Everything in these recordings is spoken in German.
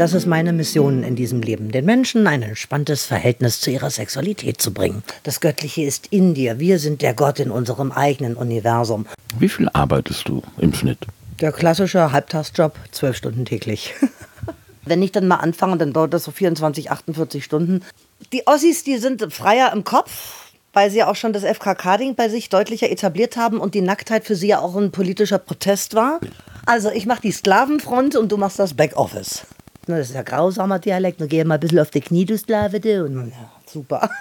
Das ist meine Mission in diesem Leben, den Menschen ein entspanntes Verhältnis zu ihrer Sexualität zu bringen. Das Göttliche ist in dir. Wir sind der Gott in unserem eigenen Universum. Wie viel arbeitest du im Schnitt? Der klassische Halbtagsjob, zwölf Stunden täglich. Wenn ich dann mal anfange, dann dauert das so 24, 48 Stunden. Die Ossis, die sind freier im Kopf, weil sie ja auch schon das FKK-Ding bei sich deutlicher etabliert haben und die Nacktheit für sie ja auch ein politischer Protest war. Also ich mache die Sklavenfront und du machst das Backoffice. Das ist ja grausamer Dialekt. Dann geh mal ein bisschen auf die Knie, du Sklave. du. Und, ja, super.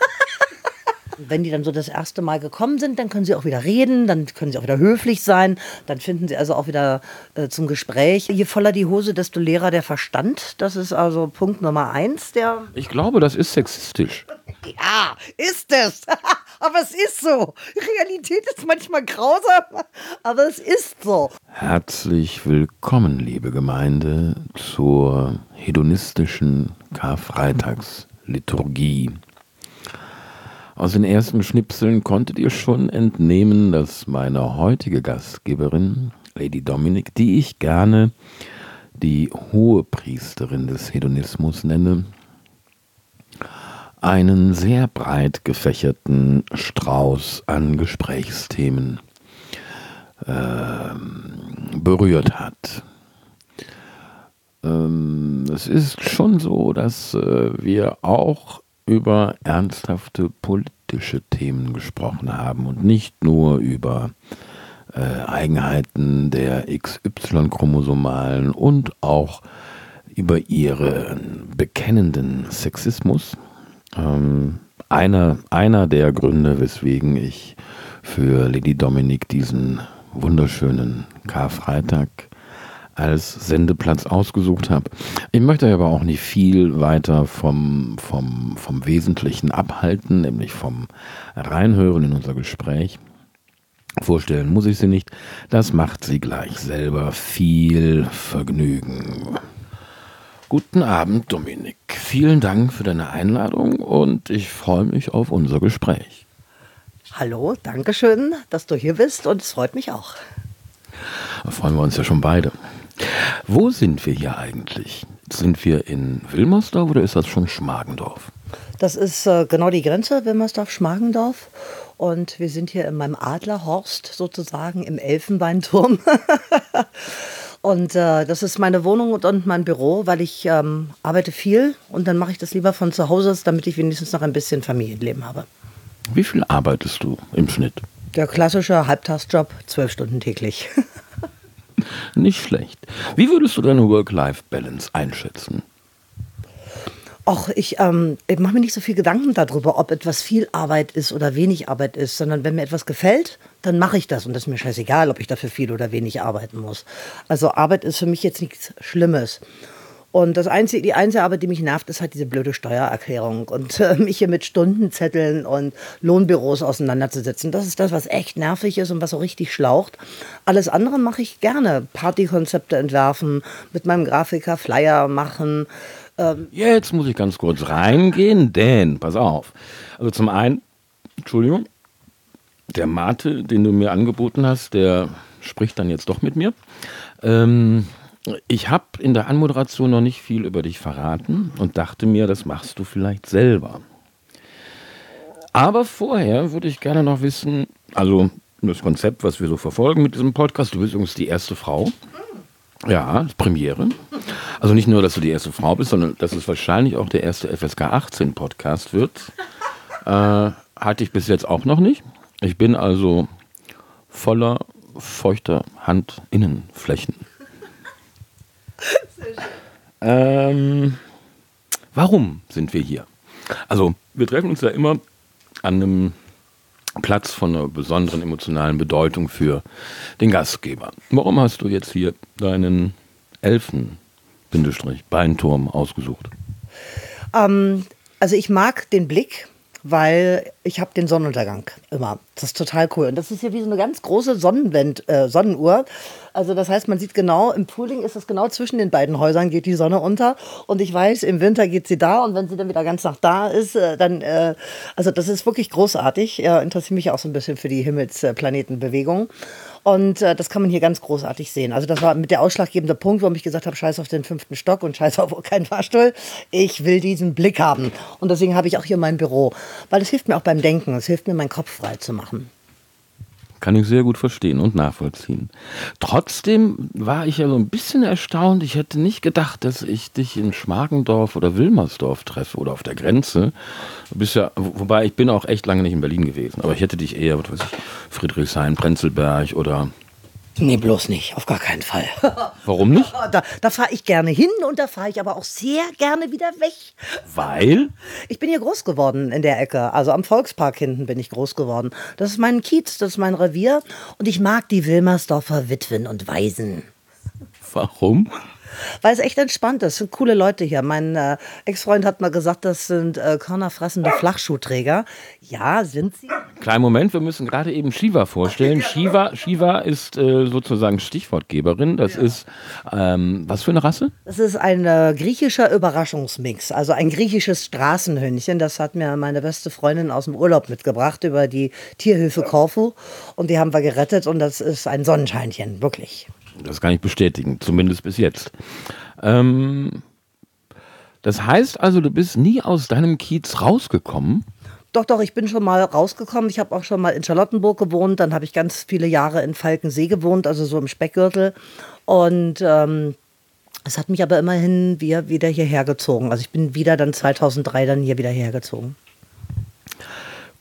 Wenn die dann so das erste Mal gekommen sind, dann können sie auch wieder reden, dann können sie auch wieder höflich sein, dann finden sie also auch wieder äh, zum Gespräch. Je voller die Hose, desto leerer der Verstand. Das ist also Punkt Nummer eins. Der Ich glaube, das ist sexistisch. ja, ist es. aber es ist so. Realität ist manchmal grausam, aber es ist so. Herzlich willkommen, liebe Gemeinde, zur hedonistischen Karfreitagsliturgie. Aus den ersten Schnipseln konntet ihr schon entnehmen, dass meine heutige Gastgeberin, Lady Dominic, die ich gerne die hohe Priesterin des Hedonismus nenne, einen sehr breit gefächerten Strauß an Gesprächsthemen ähm, berührt hat. Ähm, es ist schon so, dass äh, wir auch über ernsthafte politische Themen gesprochen haben und nicht nur über äh, Eigenheiten der XY-Chromosomalen und auch über ihren bekennenden Sexismus. Ähm, einer, einer der Gründe, weswegen ich für Lady Dominic diesen wunderschönen Karfreitag als Sendeplatz ausgesucht habe. Ich möchte aber auch nicht viel weiter vom, vom, vom Wesentlichen abhalten, nämlich vom Reinhören in unser Gespräch. Vorstellen muss ich sie nicht. Das macht sie gleich selber. Viel Vergnügen. Guten Abend, Dominik. Vielen Dank für deine Einladung und ich freue mich auf unser Gespräch. Hallo, danke schön, dass du hier bist und es freut mich auch. Da freuen wir uns ja schon beide. Wo sind wir hier eigentlich? Sind wir in Wilmersdorf oder ist das schon Schmargendorf? Das ist äh, genau die Grenze, Wilmersdorf-Schmargendorf. Und wir sind hier in meinem Adlerhorst sozusagen im Elfenbeinturm. und äh, das ist meine Wohnung und, und mein Büro, weil ich ähm, arbeite viel und dann mache ich das lieber von zu Hause, damit ich wenigstens noch ein bisschen Familienleben habe. Wie viel arbeitest du im Schnitt? Der klassische Halbtagsjob, zwölf Stunden täglich. Nicht schlecht. Wie würdest du deine Work-Life-Balance einschätzen? Och, ich, ähm, ich mache mir nicht so viel Gedanken darüber, ob etwas viel Arbeit ist oder wenig Arbeit ist, sondern wenn mir etwas gefällt, dann mache ich das und das ist mir scheißegal, ob ich dafür viel oder wenig arbeiten muss. Also Arbeit ist für mich jetzt nichts Schlimmes. Und das einzige, die einzige Arbeit, die mich nervt, ist halt diese blöde Steuererklärung und äh, mich hier mit Stundenzetteln und Lohnbüros auseinanderzusetzen. Das ist das, was echt nervig ist und was so richtig schlaucht. Alles andere mache ich gerne. Partykonzepte entwerfen, mit meinem Grafiker Flyer machen. Ähm, Jetzt muss ich ganz kurz reingehen, denn, pass auf. Also zum einen, Entschuldigung, der Mate, den du mir angeboten hast, der spricht dann jetzt doch mit mir. Ähm, ich habe in der Anmoderation noch nicht viel über dich verraten und dachte mir, das machst du vielleicht selber. Aber vorher würde ich gerne noch wissen, also das Konzept, was wir so verfolgen mit diesem Podcast, du bist übrigens die erste Frau. Ja, Premiere. Also nicht nur, dass du die erste Frau bist, sondern dass es wahrscheinlich auch der erste FSK 18 Podcast wird. Äh, hatte ich bis jetzt auch noch nicht. Ich bin also voller feuchter Handinnenflächen. Ähm, warum sind wir hier? Also, wir treffen uns ja immer an einem Platz von einer besonderen emotionalen Bedeutung für den Gastgeber. Warum hast du jetzt hier deinen Elfen-Beinturm ausgesucht? Ähm, also ich mag den Blick, weil ich habe den Sonnenuntergang immer. Das ist total cool. Und das ist hier wie so eine ganz große Sonnenwend, äh, Sonnenuhr. Also das heißt, man sieht genau, im Frühling ist es genau zwischen den beiden Häusern geht die Sonne unter. Und ich weiß, im Winter geht sie da und wenn sie dann wieder ganz nach da ist, äh, dann, äh, also das ist wirklich großartig. Interessiere mich auch so ein bisschen für die Himmelsplanetenbewegung. Und äh, das kann man hier ganz großartig sehen. Also das war mit der ausschlaggebende Punkt, warum ich gesagt habe, scheiß auf den fünften Stock und scheiß auf keinen Fahrstuhl. Ich will diesen Blick haben. Und deswegen habe ich auch hier mein Büro. Weil es hilft mir auch beim Denken. Es hilft mir, meinen Kopf frei zu machen. Kann ich sehr gut verstehen und nachvollziehen. Trotzdem war ich ja so ein bisschen erstaunt. Ich hätte nicht gedacht, dass ich dich in Schmargendorf oder Wilmersdorf treffe oder auf der Grenze. Bist ja, wobei ich bin auch echt lange nicht in Berlin gewesen. Aber ich hätte dich eher, was weiß ich, Friedrichshain, Prenzlberg oder Nee, bloß nicht, auf gar keinen Fall. Warum nicht? Da, da fahre ich gerne hin und da fahre ich aber auch sehr gerne wieder weg. Weil? Ich bin hier groß geworden in der Ecke. Also am Volkspark hinten bin ich groß geworden. Das ist mein Kiez, das ist mein Revier. Und ich mag die Wilmersdorfer Witwen und Waisen. Warum? Weil es echt entspannt ist. Es sind coole Leute hier. Mein äh, Ex-Freund hat mal gesagt, das sind äh, körnerfressende Flachschuhträger. Ja, sind sie. Kleinen Moment, wir müssen gerade eben Shiva vorstellen. Shiva, Shiva ist äh, sozusagen Stichwortgeberin. Das ja. ist, ähm, was für eine Rasse? Das ist ein äh, griechischer Überraschungsmix. Also ein griechisches Straßenhündchen. Das hat mir meine beste Freundin aus dem Urlaub mitgebracht über die Tierhilfe Korfu. Und die haben wir gerettet und das ist ein Sonnenscheinchen, wirklich. Das kann ich bestätigen, zumindest bis jetzt. Ähm, das heißt also, du bist nie aus deinem Kiez rausgekommen? Doch, doch, ich bin schon mal rausgekommen. Ich habe auch schon mal in Charlottenburg gewohnt. Dann habe ich ganz viele Jahre in Falkensee gewohnt, also so im Speckgürtel. Und ähm, es hat mich aber immerhin wieder, hierher gezogen. Also ich bin wieder dann 2003 dann hier wieder hergezogen.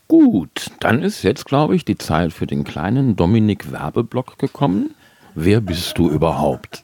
Gut, dann ist jetzt, glaube ich, die Zeit für den kleinen Dominik Werbeblock gekommen. Wer bist du überhaupt?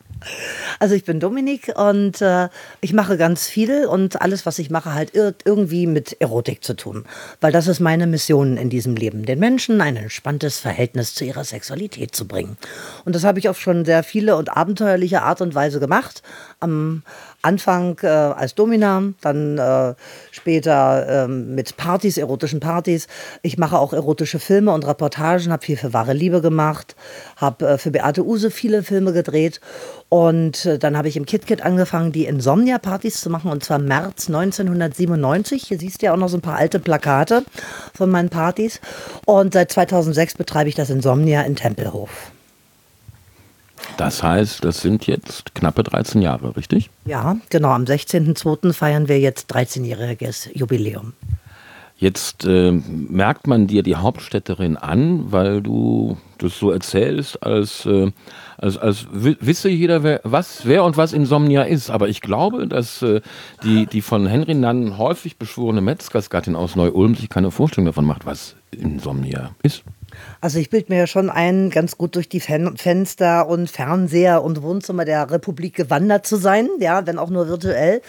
Also ich bin Dominik und äh, ich mache ganz viel und alles, was ich mache, halt irgendwie mit Erotik zu tun. Weil das ist meine Mission in diesem Leben, den Menschen ein entspanntes Verhältnis zu ihrer Sexualität zu bringen. Und das habe ich auf schon sehr viele und abenteuerliche Art und Weise gemacht. Am Anfang äh, als Domina, dann äh, später äh, mit Partys, erotischen Partys. Ich mache auch erotische Filme und Reportagen, habe viel für wahre Liebe gemacht, habe äh, für Beate Use viele Filme gedreht und äh, dann habe ich im KitKit angefangen, die Insomnia-Partys zu machen und zwar März 1997. Hier siehst du ja auch noch so ein paar alte Plakate von meinen Partys und seit 2006 betreibe ich das Insomnia in Tempelhof. Das heißt, das sind jetzt knappe 13 Jahre, richtig? Ja, genau. Am 16.02. feiern wir jetzt 13-jähriges Jubiläum. Jetzt äh, merkt man dir die Hauptstädterin an, weil du das so erzählst, als, äh, als, als wisse jeder, wer, was, wer und was Insomnia ist. Aber ich glaube, dass äh, die, die von Henry Nann häufig beschworene Metzgersgattin aus Neu-Ulm sich keine Vorstellung davon macht, was Insomnia ist. Also ich bilde mir ja schon ein, ganz gut durch die Fen Fenster und Fernseher und Wohnzimmer der Republik gewandert zu sein, ja, wenn auch nur virtuell.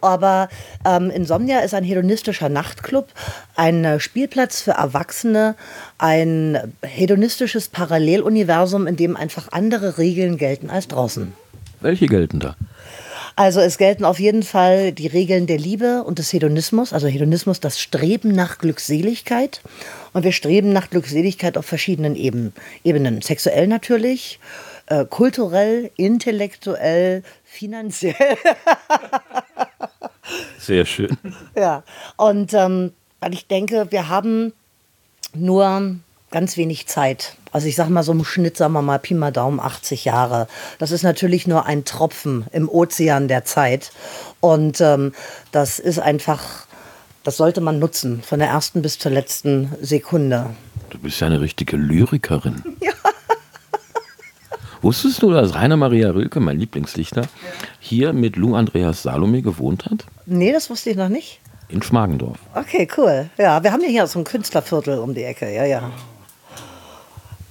Aber ähm, Insomnia ist ein hedonistischer Nachtclub, ein äh, Spielplatz für Erwachsene, ein hedonistisches Paralleluniversum, in dem einfach andere Regeln gelten als draußen. Welche gelten da? Also es gelten auf jeden Fall die Regeln der Liebe und des Hedonismus. Also Hedonismus, das Streben nach Glückseligkeit. Und wir streben nach Glückseligkeit auf verschiedenen Eben Ebenen. Sexuell natürlich, äh, kulturell, intellektuell, finanziell. Sehr schön. Ja, und ähm, ich denke, wir haben nur ganz wenig Zeit. Also ich sage mal so im Schnitt, sagen wir mal Pi mal Daumen 80 Jahre. Das ist natürlich nur ein Tropfen im Ozean der Zeit. Und ähm, das ist einfach, das sollte man nutzen, von der ersten bis zur letzten Sekunde. Du bist ja eine richtige Lyrikerin. Ja. Wusstest du, dass Rainer Maria Rilke, mein Lieblingsdichter, hier mit Lou Andreas Salome gewohnt hat? Nee, das wusste ich noch nicht. In Schmargendorf. Okay, cool. Ja, wir haben ja hier so ein Künstlerviertel um die Ecke. Ja, ja.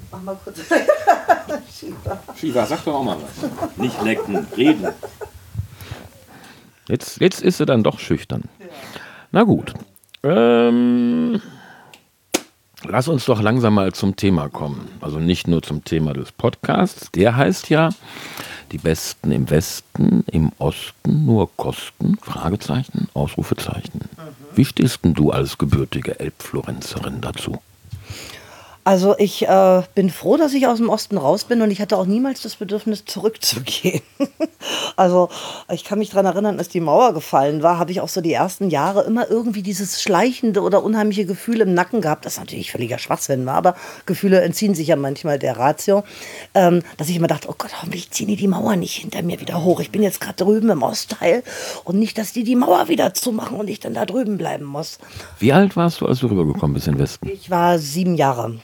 Mach mal kurz. Shiva. Shiva, sag doch auch mal was. Nicht lecken, reden. Jetzt, jetzt ist sie dann doch schüchtern. Na gut. Ähm, lass uns doch langsam mal zum Thema kommen. Also nicht nur zum Thema des Podcasts. Der heißt ja die Besten im Westen, im Osten nur Kosten? Fragezeichen, Ausrufezeichen. Mhm. Wie stehst denn du als gebürtige Elbflorenzerin dazu? Also ich äh, bin froh, dass ich aus dem Osten raus bin und ich hatte auch niemals das Bedürfnis, zurückzugehen. also ich kann mich daran erinnern, als die Mauer gefallen war, habe ich auch so die ersten Jahre immer irgendwie dieses schleichende oder unheimliche Gefühl im Nacken gehabt, das natürlich völliger Schwachsinn war, aber Gefühle entziehen sich ja manchmal der Ratio, ähm, dass ich immer dachte, oh Gott, hoffentlich ziehen die die Mauer nicht hinter mir wieder hoch. Ich bin jetzt gerade drüben im Ostteil und nicht, dass die die Mauer wieder zumachen und ich dann da drüben bleiben muss. Wie alt warst du, als du rübergekommen bist in den Westen? Ich war sieben Jahre.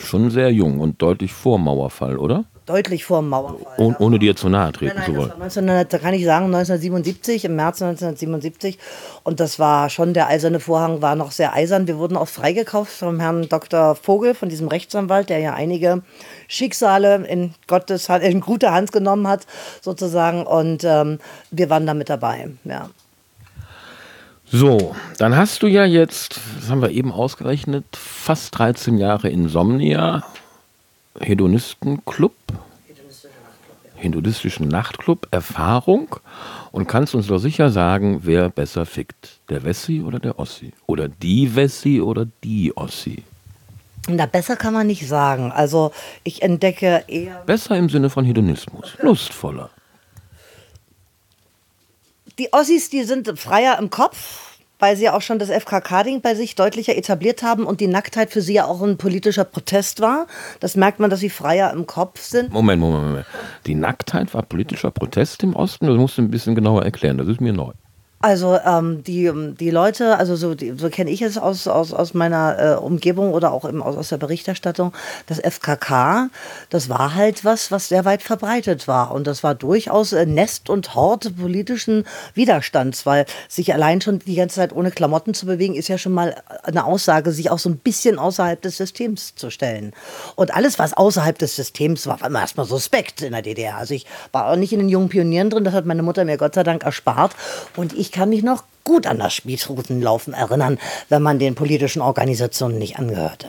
Schon sehr jung und deutlich vor Mauerfall, oder? Deutlich vor dem Mauerfall. Oh. Ohne dir zu nahe treten nein, zu wollen. Das war 1900, da kann ich sagen, 1977, im März 1977. Und das war schon, der eiserne Vorhang war noch sehr eisern. Wir wurden auch freigekauft vom Herrn Dr. Vogel, von diesem Rechtsanwalt, der ja einige Schicksale in Gottes Hand, in gute Hand genommen hat, sozusagen. Und ähm, wir waren da mit dabei, ja. So, dann hast du ja jetzt, das haben wir eben ausgerechnet, fast 13 Jahre Insomnia, Hedonistenclub, hedonistischen Nachtclub, Erfahrung und kannst uns doch sicher sagen, wer besser fickt, der Wessi oder der Ossi? Oder die Wessi oder die Ossi? Na, besser kann man nicht sagen. Also ich entdecke eher... Besser im Sinne von Hedonismus, lustvoller die Ossis, die sind freier im Kopf, weil sie ja auch schon das FKK-Ding bei sich deutlicher etabliert haben und die Nacktheit für sie ja auch ein politischer Protest war. Das merkt man, dass sie freier im Kopf sind. Moment, Moment, Moment. Die Nacktheit war politischer Protest im Osten? Das musst du ein bisschen genauer erklären, das ist mir neu. Also ähm, die, die Leute, also so, so kenne ich es aus, aus, aus meiner äh, Umgebung oder auch eben aus, aus der Berichterstattung, das FKK, das war halt was, was sehr weit verbreitet war. Und das war durchaus äh, Nest und Hort politischen Widerstands, weil sich allein schon die ganze Zeit ohne Klamotten zu bewegen, ist ja schon mal eine Aussage, sich auch so ein bisschen außerhalb des Systems zu stellen. Und alles, was außerhalb des Systems war, war immer erstmal suspekt in der DDR. Also ich war auch nicht in den jungen Pionieren drin, das hat meine Mutter mir Gott sei Dank erspart. Und ich kann mich noch gut an das Spießrutenlaufen erinnern, wenn man den politischen Organisationen nicht angehörte.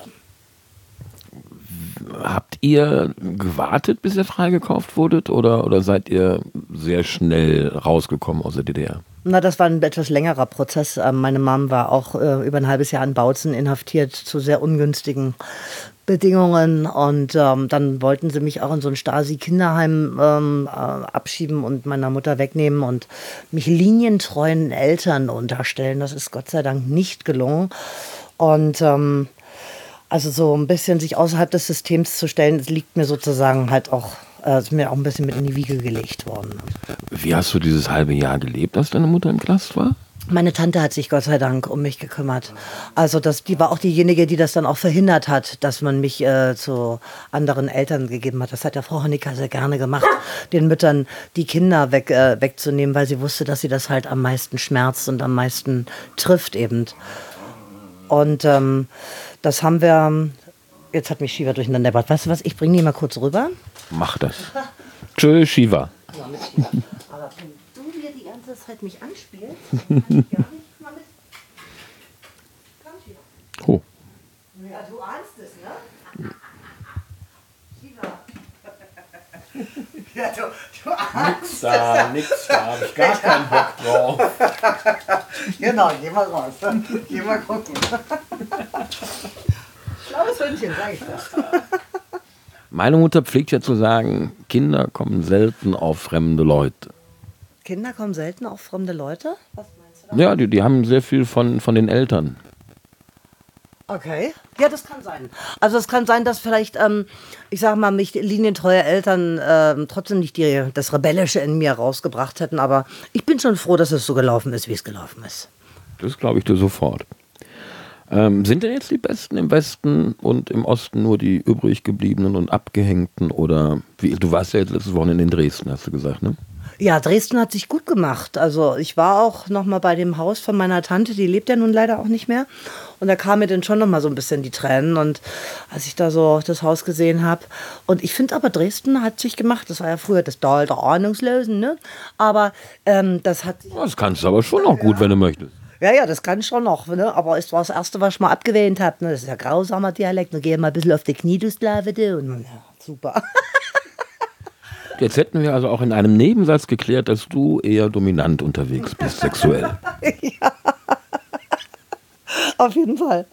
Habt ihr gewartet, bis ihr freigekauft wurdet oder, oder seid ihr sehr schnell rausgekommen aus der DDR? Na, das war ein etwas längerer Prozess. Ähm, meine Mom war auch äh, über ein halbes Jahr in Bautzen inhaftiert zu sehr ungünstigen Bedingungen und ähm, dann wollten sie mich auch in so ein Stasi-Kinderheim ähm, äh, abschieben und meiner Mutter wegnehmen und mich linientreuen Eltern unterstellen. Das ist Gott sei Dank nicht gelungen. Und ähm, also so ein bisschen sich außerhalb des Systems zu stellen, das liegt mir sozusagen halt auch, äh, ist mir auch ein bisschen mit in die Wiege gelegt worden. Wie hast du dieses halbe Jahr gelebt, als deine Mutter im Knast war? Meine Tante hat sich Gott sei Dank um mich gekümmert. Also das, die war auch diejenige, die das dann auch verhindert hat, dass man mich äh, zu anderen Eltern gegeben hat. Das hat ja Frau Honecker sehr gerne gemacht, den Müttern die Kinder weg, äh, wegzunehmen, weil sie wusste, dass sie das halt am meisten schmerzt und am meisten trifft eben. Und ähm, das haben wir, jetzt hat mich Shiva durcheinander gebracht. Weißt du was, ich bringe die mal kurz rüber. Mach das. Tschö, Shiva. Aber ganze Zeit mich anspielt. Oh. Ja, du ahnst es, ne? Ja, du, du ahnst nix da, nix da, hab ich gar keinen Bock drauf. genau, geh mal raus. Geh mal gucken. Schlaues Hündchen, sag ich das. Meine Mutter pflegt ja zu sagen, Kinder kommen selten auf fremde Leute. Kinder kommen selten auf fremde Leute? Was meinst du da? Ja, die, die haben sehr viel von, von den Eltern. Okay. Ja, das kann sein. Also es kann sein, dass vielleicht, ähm, ich sage mal, mich linientreue Eltern ähm, trotzdem nicht die, das Rebellische in mir rausgebracht hätten, aber ich bin schon froh, dass es so gelaufen ist, wie es gelaufen ist. Das glaube ich dir sofort. Ähm, sind denn jetzt die Besten im Westen und im Osten nur die übrig gebliebenen und abgehängten oder wie, du warst ja jetzt letztes Wochenende in Dresden, hast du gesagt, ne? Ja, Dresden hat sich gut gemacht. Also ich war auch noch mal bei dem Haus von meiner Tante, die lebt ja nun leider auch nicht mehr. Und da kam mir dann schon noch mal so ein bisschen die Tränen und als ich da so das Haus gesehen habe. Und ich finde aber Dresden hat sich gemacht. Das war ja früher das Tal der Ahnungslosen, ne? Aber ähm, das hat. Das kannst du aber schon noch gut, wenn du möchtest. Ja, ja, das kann ich schon noch. Ne? Aber es war das Erste, was ich mal abgewählt habe. Ne? Das ist ja grausamer Dialekt. Dann gehe mal ein bisschen auf die Knie, du Sklave, du. Und, ja, super. Jetzt hätten wir also auch in einem Nebensatz geklärt, dass du eher dominant unterwegs bist, sexuell. ja. Auf jeden Fall.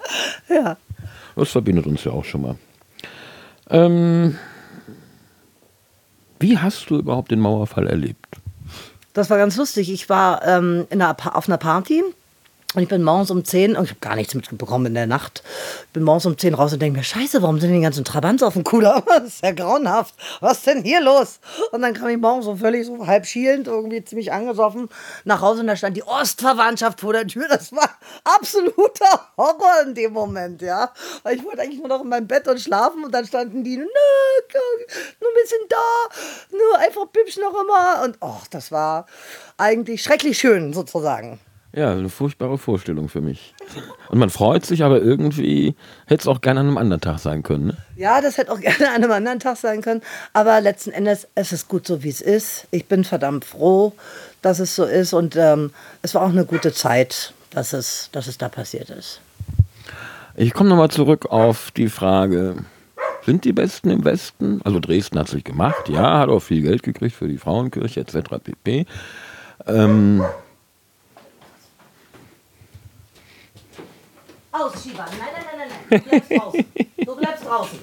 Ja. Das verbindet uns ja auch schon mal. Ähm, wie hast du überhaupt den Mauerfall erlebt? Das war ganz lustig. Ich war ähm, in einer, auf einer Party und ich bin morgens um 10, und ich habe gar nichts mitbekommen in der Nacht, ich bin morgens um 10 raus und denke mir, scheiße, warum sind die ganzen Trabants auf dem Cooler? Das ist ja grauenhaft. Was ist denn hier los? Und dann kam ich morgens so völlig so halb schielend, irgendwie ziemlich angesoffen, nach Hause und da stand die Ostverwandtschaft vor der Tür. Das war absoluter Horror in dem Moment, ja. Weil ich wollte eigentlich nur noch in meinem Bett und schlafen und dann standen die, nur ein bisschen da, nur einfach bibsch noch immer. Und oh, das war eigentlich schrecklich schön sozusagen. Ja, eine furchtbare Vorstellung für mich. Und man freut sich, aber irgendwie hätte es auch gerne an einem anderen Tag sein können. Ne? Ja, das hätte auch gerne an einem anderen Tag sein können. Aber letzten Endes, es ist gut so, wie es ist. Ich bin verdammt froh, dass es so ist. Und ähm, es war auch eine gute Zeit, dass es, dass es da passiert ist. Ich komme nochmal zurück auf die Frage, sind die Besten im Westen? Also Dresden hat sich gemacht, ja, hat auch viel Geld gekriegt für die Frauenkirche etc. pp. Ähm, Aus, Shiva. Nein, nein, nein, nein, nein. Du bleibst draußen. Du bleibst draußen.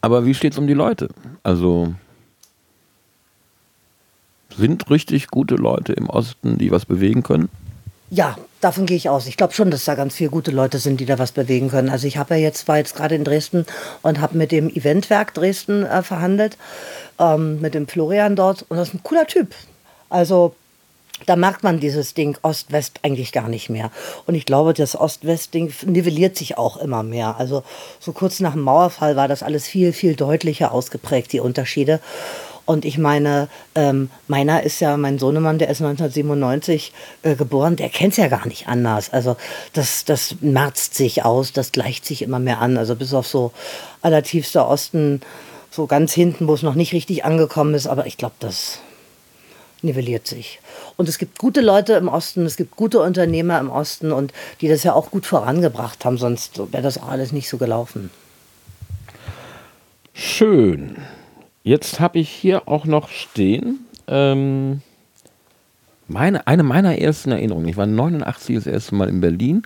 Aber wie steht es um die Leute? Also sind richtig gute Leute im Osten, die was bewegen können? Ja, davon gehe ich aus. Ich glaube schon, dass da ganz viele gute Leute sind, die da was bewegen können. Also ich habe ja jetzt war jetzt gerade in Dresden und habe mit dem Eventwerk Dresden äh, verhandelt, ähm, mit dem Florian dort und das ist ein cooler Typ. Also da merkt man dieses Ding Ost-West eigentlich gar nicht mehr. Und ich glaube, das Ost-West-Ding nivelliert sich auch immer mehr. Also so kurz nach dem Mauerfall war das alles viel, viel deutlicher ausgeprägt, die Unterschiede. Und ich meine, ähm, meiner ist ja, mein Sohnemann, der ist 1997 äh, geboren, der kennt es ja gar nicht anders. Also das, das merzt sich aus, das gleicht sich immer mehr an. Also bis auf so allertiefster Osten, so ganz hinten, wo es noch nicht richtig angekommen ist. Aber ich glaube, das nivelliert sich. Und es gibt gute Leute im Osten, es gibt gute Unternehmer im Osten und die das ja auch gut vorangebracht haben, sonst wäre das auch alles nicht so gelaufen. Schön. Jetzt habe ich hier auch noch stehen, ähm, meine, eine meiner ersten Erinnerungen. Ich war 89 das erste Mal in Berlin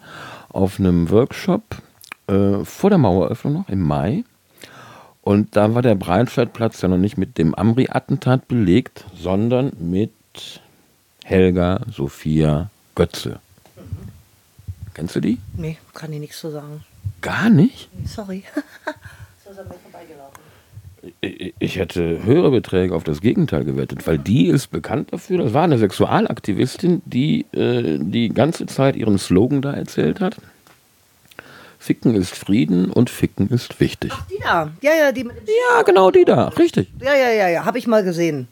auf einem Workshop äh, vor der Maueröffnung noch im Mai. Und da war der Breitscheidplatz ja noch nicht mit dem Amri-Attentat belegt, sondern mit Helga Sophia Götze. Mhm. Kennst du die? Nee, kann ich nichts zu sagen. Gar nicht? Sorry. so ist an mir vorbeigelaufen. Ich hätte höhere Beträge auf das Gegenteil gewettet, weil die ist bekannt dafür. Das war eine Sexualaktivistin, die äh, die ganze Zeit ihren Slogan da erzählt hat. Ficken ist Frieden und Ficken ist wichtig. Ach, die da. Ja, ja, die Ja, genau, die da. Richtig. Ja, ja, ja, ja. Habe ich mal gesehen.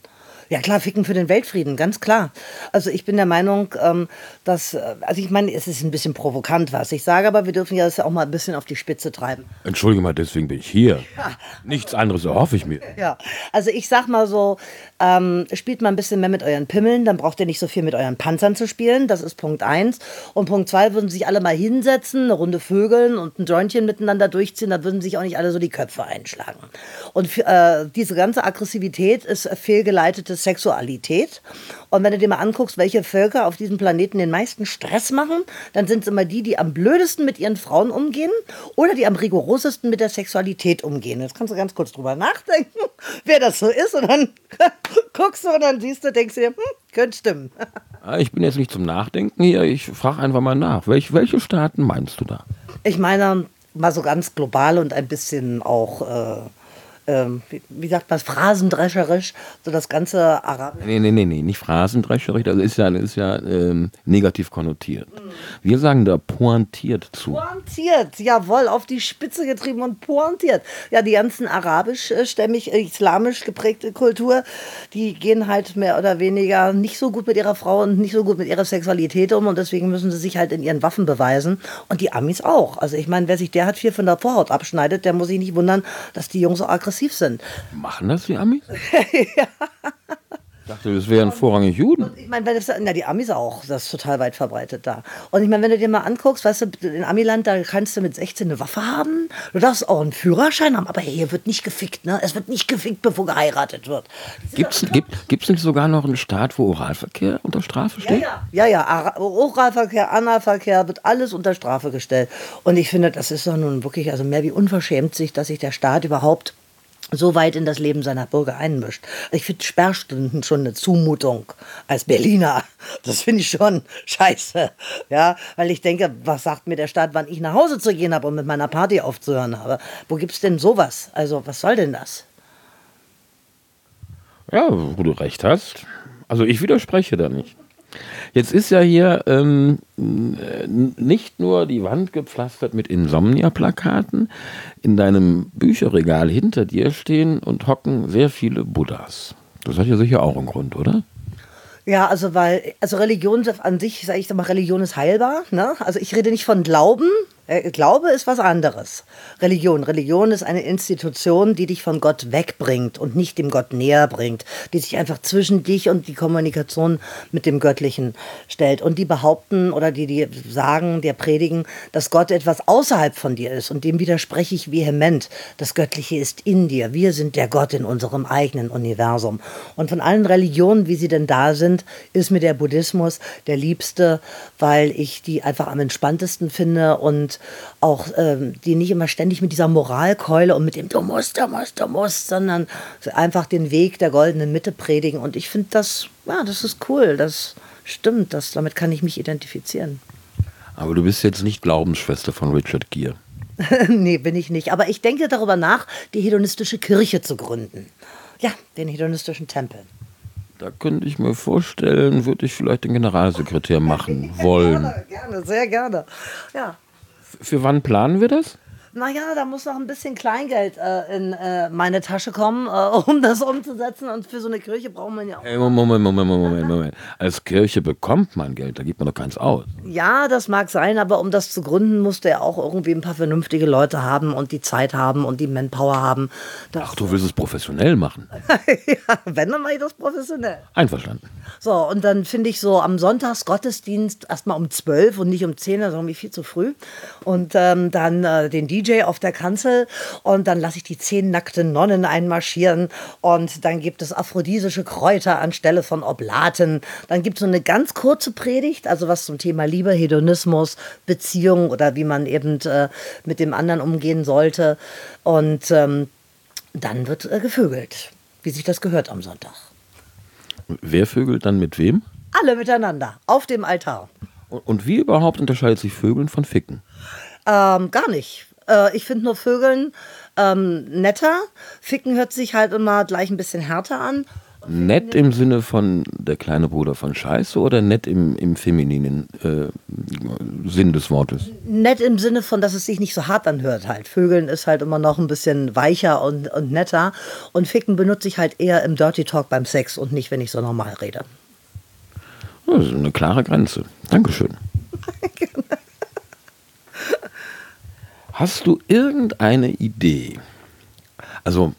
Ja klar, ficken für den Weltfrieden, ganz klar. Also ich bin der Meinung, ähm, dass, äh, also ich meine, es ist ein bisschen provokant, was ich sage, aber wir dürfen ja das auch mal ein bisschen auf die Spitze treiben. Entschuldige mal, deswegen bin ich hier. Ja. Nichts anderes erhoffe ich mir. Ja, also ich sag mal so, ähm, spielt mal ein bisschen mehr mit euren Pimmeln, dann braucht ihr nicht so viel mit euren Panzern zu spielen, das ist Punkt eins. Und Punkt zwei, würden sich alle mal hinsetzen, eine Runde vögeln und ein Jointchen miteinander durchziehen, dann würden sich auch nicht alle so die Köpfe einschlagen. Und äh, diese ganze Aggressivität ist fehlgeleitetes Sexualität. Und wenn du dir mal anguckst, welche Völker auf diesem Planeten den meisten Stress machen, dann sind es immer die, die am blödesten mit ihren Frauen umgehen oder die am rigorosesten mit der Sexualität umgehen. Jetzt kannst du ganz kurz drüber nachdenken, wer das so ist. Und dann guckst du und dann siehst du, denkst du dir, hm, könnte stimmen. Ah, ich bin jetzt nicht zum Nachdenken hier, ich frage einfach mal nach. Welch, welche Staaten meinst du da? Ich meine, mal so ganz global und ein bisschen auch. Äh, ähm, wie, wie, sagt man, phrasendrescherisch, so das ganze Arabisch. Nee, nee, nee, nee, nicht phrasendrescherisch, das ist ja, ist ja ähm, negativ konnotiert. Mhm. Wir sagen da pointiert zu. Pointiert, jawohl, auf die Spitze getrieben und pointiert. Ja, die ganzen arabisch-stämmig, äh, islamisch geprägte Kultur, die gehen halt mehr oder weniger nicht so gut mit ihrer Frau und nicht so gut mit ihrer Sexualität um und deswegen müssen sie sich halt in ihren Waffen beweisen. Und die Amis auch. Also ich meine, wer sich der hat viel von der Vorhaut abschneidet, der muss sich nicht wundern, dass die Jungs so aggressiv aggressiv sind. Machen das die Amis? ja. dachte, das wären vorrangig Juden. Ich meine, wenn das, na, die Amis auch, das ist total weit verbreitet da. Und ich meine, wenn du dir mal anguckst, weißt du, in Amiland, da kannst du mit 16 eine Waffe haben, du darfst auch einen Führerschein haben, aber hier wird nicht gefickt, ne? Es wird nicht gefickt, bevor geheiratet wird. Gibt's, gibt, gibt's nicht sogar noch einen Staat, wo Oralverkehr unter Strafe steht? Ja, ja, ja, Ara- Oralverkehr, Analverkehr wird alles unter Strafe gestellt. Und ich finde, das ist doch nun wirklich also mehr wie unverschämt sich, dass sich der Staat überhaupt so weit in das Leben seiner Bürger einmischt. Ich finde Sperrstunden schon eine Zumutung als Berliner. Das finde ich schon scheiße. Ja, weil ich denke, was sagt mir der Staat, wann ich nach Hause zu gehen habe und mit meiner Party aufzuhören habe? Wo gibt's denn sowas? Also, was soll denn das? Ja, wo du recht hast. Also ich widerspreche da nicht. Jetzt ist ja hier ähm, äh, nicht nur die Wand gepflastert mit Insomnia-Plakaten. In deinem Bücherregal hinter dir stehen und hocken sehr viele Buddhas. Das hat ja sicher auch einen Grund, oder? Ja, also weil, also Religion an sich, sage ich mal, Religion ist heilbar. Ne? Also ich rede nicht von Glauben. Äh, Glaube ist was anderes. Religion. Religion ist eine Institution, die dich von Gott wegbringt und nicht dem Gott näher bringt, die sich einfach zwischen dich und die Kommunikation mit dem Göttlichen stellt. Und die behaupten oder die, die sagen, der predigen, dass Gott etwas außerhalb von dir ist. Und dem widerspreche ich vehement. Das Göttliche ist in dir. Wir sind der Gott in unserem eigenen Universum. Und von allen Religionen, wie sie denn da sind, ist mir der Buddhismus der liebste, weil ich die einfach am entspanntesten finde und auch ähm, die nicht immer ständig mit dieser Moralkeule und mit dem du musst, du musst, du musst, sondern einfach den Weg der goldenen Mitte predigen. Und ich finde das, ja, das ist cool, das stimmt, das, damit kann ich mich identifizieren. Aber du bist jetzt nicht Glaubensschwester von Richard Gere. nee, bin ich nicht. Aber ich denke darüber nach, die hedonistische Kirche zu gründen. Ja, den hedonistischen Tempel. Da könnte ich mir vorstellen, würde ich vielleicht den Generalsekretär machen wollen. Gerne, gerne, sehr gerne. Ja. Für wann planen wir das? Naja, da muss noch ein bisschen Kleingeld äh, in äh, meine Tasche kommen, äh, um das umzusetzen. Und für so eine Kirche braucht man ja auch. Ey, Moment, Moment, Moment, Moment, Moment. Als Kirche bekommt man Geld, da gibt man doch keins aus. Ja, das mag sein, aber um das zu gründen, musste er auch irgendwie ein paar vernünftige Leute haben und die Zeit haben und die Manpower haben. Das, Ach, du willst es professionell machen. ja, wenn, dann mache ich das professionell. Einverstanden. So, und dann finde ich so am Sonntagsgottesdienst erstmal um 12 und nicht um 10, also irgendwie viel zu früh. Und ähm, dann äh, den DJ auf der Kanzel und dann lasse ich die zehn nackten Nonnen einmarschieren und dann gibt es aphrodisische Kräuter anstelle von Oblaten. Dann gibt es so eine ganz kurze Predigt, also was zum Thema Liebe, Hedonismus, Beziehung oder wie man eben äh, mit dem anderen umgehen sollte. Und ähm, dann wird äh, gevögelt, wie sich das gehört am Sonntag. Wer vögelt dann mit wem? Alle miteinander auf dem Altar. Und- wie überhaupt unterscheidet sich Vögeln von Ficken? Ähm, gar nicht. Äh, ich finde nur Vögeln ähm, netter. Ficken hört sich halt immer gleich ein bisschen härter an. Nett im Sinne von der kleine Bruder von Scheiße oder nett im, im femininen äh, Sinn des Wortes? Nett im Sinne von, dass es sich nicht so hart anhört halt. Vögeln ist halt immer noch ein bisschen weicher und, und netter. Und Ficken benutze ich halt eher im Dirty Talk beim Sex und nicht, wenn ich so normal rede. Das ist eine klare Grenze. Dankeschön. Hast du irgendeine Idee? Also,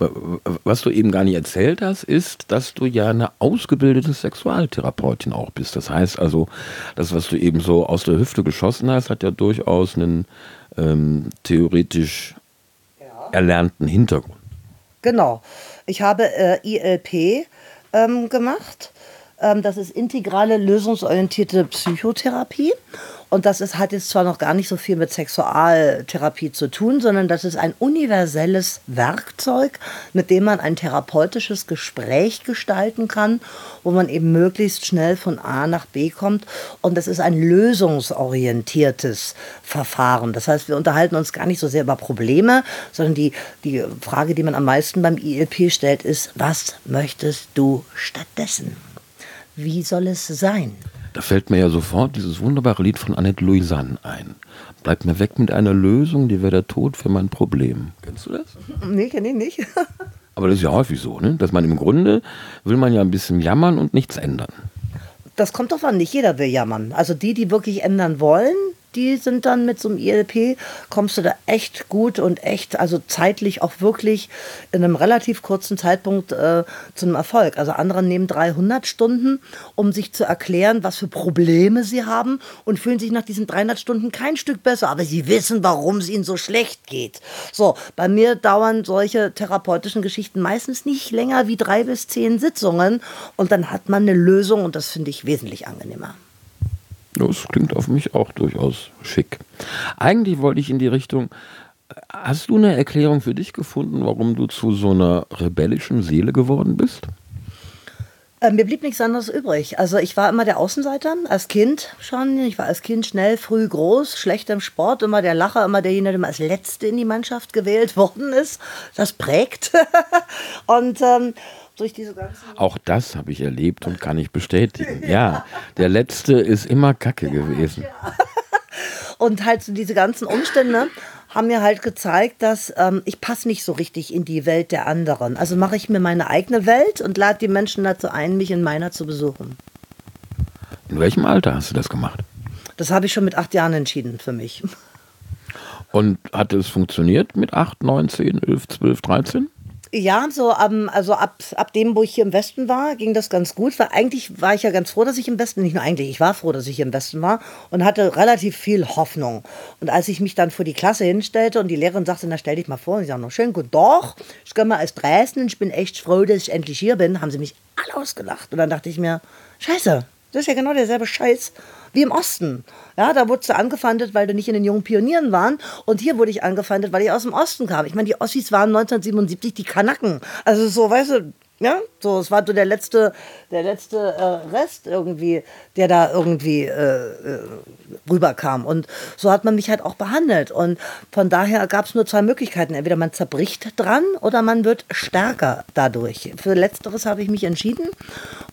was du eben gar nicht erzählt hast, ist, dass du ja eine ausgebildete Sexualtherapeutin auch bist. Das heißt also, das, was du eben so aus der Hüfte geschossen hast, hat ja durchaus einen ähm, theoretisch erlernten Hintergrund. Genau. Ich habe äh, ILP ähm, gemacht. Ähm, das ist integrale lösungsorientierte Psychotherapie. Und das ist, hat jetzt zwar noch gar nicht so viel mit Sexualtherapie zu tun, sondern das ist ein universelles Werkzeug, mit dem man ein therapeutisches Gespräch gestalten kann, wo man eben möglichst schnell von A nach B kommt. Und das ist ein lösungsorientiertes Verfahren. Das heißt, wir unterhalten uns gar nicht so sehr über Probleme, sondern die, die Frage, die man am meisten beim ILP stellt, ist, was möchtest du stattdessen? Wie soll es sein? Da fällt mir ja sofort dieses wunderbare Lied von Annette Louisanne ein. Bleibt mir weg mit einer Lösung, die wäre der Tod für mein Problem. Kennst du das? Nee, kenne ich nicht. Aber das ist ja häufig so, ne? dass man im Grunde will man ja ein bisschen jammern und nichts ändern. Das kommt doch an, nicht jeder will jammern. Also die, die wirklich ändern wollen, die sind dann mit so einem ILP, kommst du da echt gut und echt, also zeitlich auch wirklich in einem relativ kurzen Zeitpunkt äh, zu einem Erfolg. Also andere nehmen 300 Stunden, um sich zu erklären, was für Probleme sie haben und fühlen sich nach diesen 300 Stunden kein Stück besser, aber sie wissen, warum es ihnen so schlecht geht. So, bei mir dauern solche therapeutischen Geschichten meistens nicht länger wie drei bis zehn Sitzungen und dann hat man eine Lösung und das finde ich wesentlich angenehmer. Das klingt auf mich auch durchaus schick. Eigentlich wollte ich in die Richtung, hast du eine Erklärung für dich gefunden, warum du zu so einer rebellischen Seele geworden bist? Äh, mir blieb nichts anderes übrig. Also ich war immer der Außenseiter, als Kind schon. Ich war als Kind schnell, früh groß, schlecht im Sport, immer der Lacher, immer derjenige, der als Letzte in die Mannschaft gewählt worden ist. Das prägt. Und ähm, durch diese ganzen. Auch das habe ich erlebt und kann ich bestätigen. Ja, der letzte ist immer Kacke gewesen. Ja. Und halt so diese ganzen Umstände haben mir halt gezeigt, dass ähm, ich passe nicht so richtig in die Welt der anderen. Also mache ich mir meine eigene Welt und lade die Menschen dazu ein, mich in meiner zu besuchen. In welchem Alter hast du das gemacht? Das habe ich schon mit acht Jahren entschieden für mich. Und hat es funktioniert mit acht, neun, zehn, elf, zwölf, dreizehn? Ja, so um, also ab, ab dem, wo ich hier im Westen war, ging das ganz gut, weil eigentlich war ich ja ganz froh, dass ich im Westen, nicht nur eigentlich, ich war froh, dass ich hier im Westen war und hatte relativ viel Hoffnung. Und als ich mich dann vor die Klasse hinstellte und die Lehrerin sagte, na stell dich mal vor, und ich sage noch schön, gut, doch, ich komme aus Dresden, ich bin echt froh, dass ich endlich hier bin, haben sie mich alle ausgelacht. Und dann dachte ich mir, scheiße, das ist ja genau derselbe Scheiß wie im Osten. Ja, da wurdest du angefeindet, weil du nicht in den jungen Pionieren waren. Und hier wurde ich angefeindet, weil ich aus dem Osten kam. Ich meine, die Ossis waren 1977 die Kanaken. Also so, weißt du, ja, so, es war so der letzte, der letzte äh, Rest irgendwie, der da irgendwie äh, äh, rüberkam. Und so hat man mich halt auch behandelt. Und von daher gab es nur zwei Möglichkeiten. Entweder man zerbricht dran oder man wird stärker dadurch. Für Letzteres habe ich mich entschieden.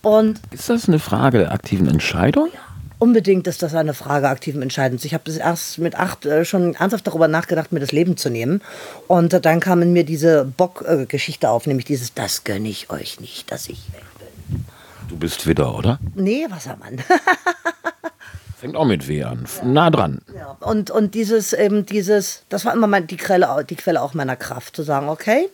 Und Ist das eine Frage der aktiven Entscheidung? Ja. Unbedingt ist das eine Frage aktiven Entscheidens. Ich habe das erst mit acht äh, schon ernsthaft darüber nachgedacht, mir das Leben zu nehmen. Und äh, dann kam in mir diese Bock-Geschichte auf, nämlich dieses, das gönne ich euch nicht, dass ich weg bin. Du bist Widder, oder? Nee, Wassermann. Fängt auch mit W an. Ja. Nah dran. Ja. Und, und dieses, eben dieses, das war immer mein, die, Quelle, die Quelle auch meiner Kraft, zu sagen, okay,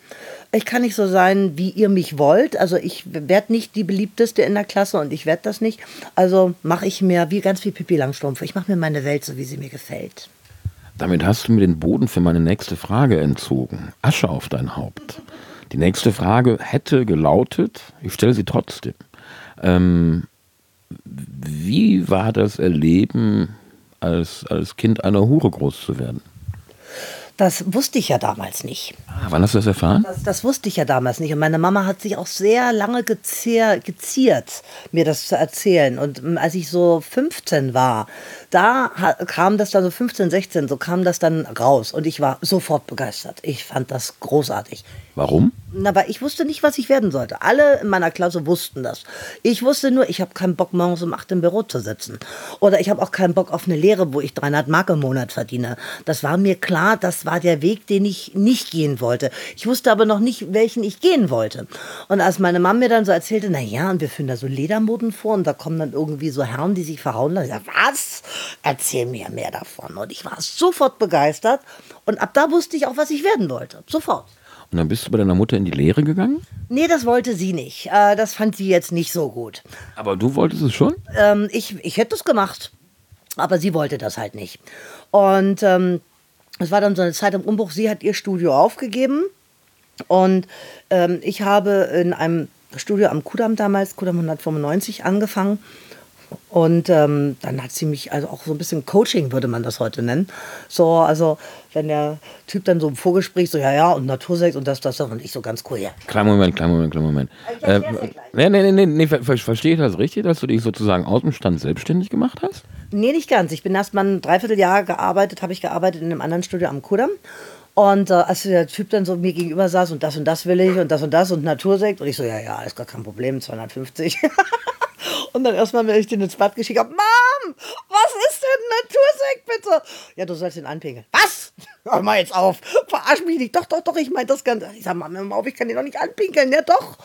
ich kann nicht so sein, wie ihr mich wollt. Also ich werde nicht die beliebteste in der Klasse und ich werde das nicht. Also mache ich mir wie ganz wie Pippi Langstrumpf. Ich mache mir meine Welt so, wie sie mir gefällt. Damit hast du mir den Boden für meine nächste Frage entzogen. Asche auf dein Haupt. Die nächste Frage hätte gelautet, ich stelle sie trotzdem. Ähm, wie war das Erleben, als, als Kind einer Hure groß zu werden? Das wusste ich ja damals nicht. Ah, wann hast du das erfahren? Das, das, wusste ich ja damals nicht. Und meine Mama hat sich auch sehr lange gezier, geziert, mir das zu erzählen. Und ähm, als ich so 15 war, da kam das dann so 15, 16, so kam das dann raus. Und ich war sofort begeistert. Ich fand das großartig. Warum? Na, weil ich wusste nicht, was ich werden sollte. Alle in meiner Klasse wussten das. Ich wusste nur, ich habe keinen Bock, morgens um 8 im Büro zu sitzen. Oder ich habe auch keinen Bock auf eine Lehre, wo ich 300 Mark im Monat verdiene. Das war mir klar, das war der Weg, den ich nicht gehen wollte. Ich wusste aber noch nicht, welchen ich gehen wollte. Und als meine Mama mir dann so erzählte, na ja, und wir führen da so Ledermoden vor und da kommen dann irgendwie so Herren, die sich verhauen, dann ich was? Erzähl mir mehr davon. Und ich war sofort begeistert. Und ab da wusste ich auch, was ich werden wollte. Sofort. Und dann bist du bei deiner Mutter in die Lehre gegangen? Nee, das wollte sie nicht. Äh, das fand sie jetzt nicht so gut. Aber du wolltest es schon? Ähm, ich, ich hätte es gemacht. Aber sie wollte das halt nicht. Und ähm, es war dann so eine Zeit im Umbruch. Sie hat ihr Studio aufgegeben. Und ähm, ich habe in einem Studio am Kudamm damals, Kudamm 195, angefangen. Und ähm, dann hat sie mich, also auch so ein bisschen Coaching würde man das heute nennen. So, also wenn der Typ dann so im Vorgespräch so, ja, ja, und Natursex und das, das, das, und ich so ganz cool, ja. Kleinen Moment, kleinen Moment, kleinen Moment. Äh, nee, nee, nee, nee, ver verstehe ich das richtig, dass du dich sozusagen aus dem Stand selbstständig gemacht hast? Nee, nicht ganz. Ich bin erst mal ein Dreivierteljahr gearbeitet, habe ich gearbeitet in einem anderen Studio am Kudamm. Und äh, als der Typ dann so mir gegenüber saß und das und das will ich und das und das und Natursekt und ich so, ja, ja, ist gar kein Problem, 250. Und dann erstmal, wenn ich den ins Bad geschickt habe, Mom, was ist denn Natursekt bitte? Ja, du sollst ihn anpinkeln. Was? Hör mal jetzt auf. Verarsch mich nicht. Doch, doch, doch, ich meine das Ganze. Ich sag, Mom, hör mal auf, ich kann den doch nicht anpinkeln. Ja, doch.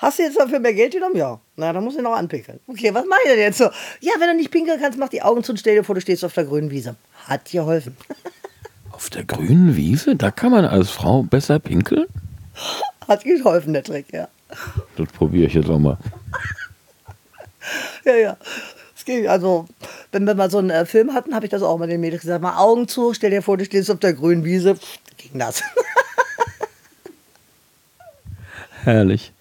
Hast du jetzt dafür mehr Geld genommen? Ja. Na, dann muss ich noch anpinkeln. Okay, was mache ich denn jetzt so? Ja, wenn du nicht pinkeln kannst, mach die Augen zu und stell dir vor, du stehst auf der grünen Wiese. Hat geholfen. Auf der grünen Wiese? Da kann man als Frau besser pinkeln? Hat geholfen, der Trick, ja. Das probiere ich jetzt auch mal. Ja, ja. Es ging, also, wenn wir mal so einen äh, Film hatten, habe ich das auch mal den Mädels gesagt. Mal Augen zu, stell dir vor, du stehst auf der grünen Wiese. Pff, ging das. Herrlich.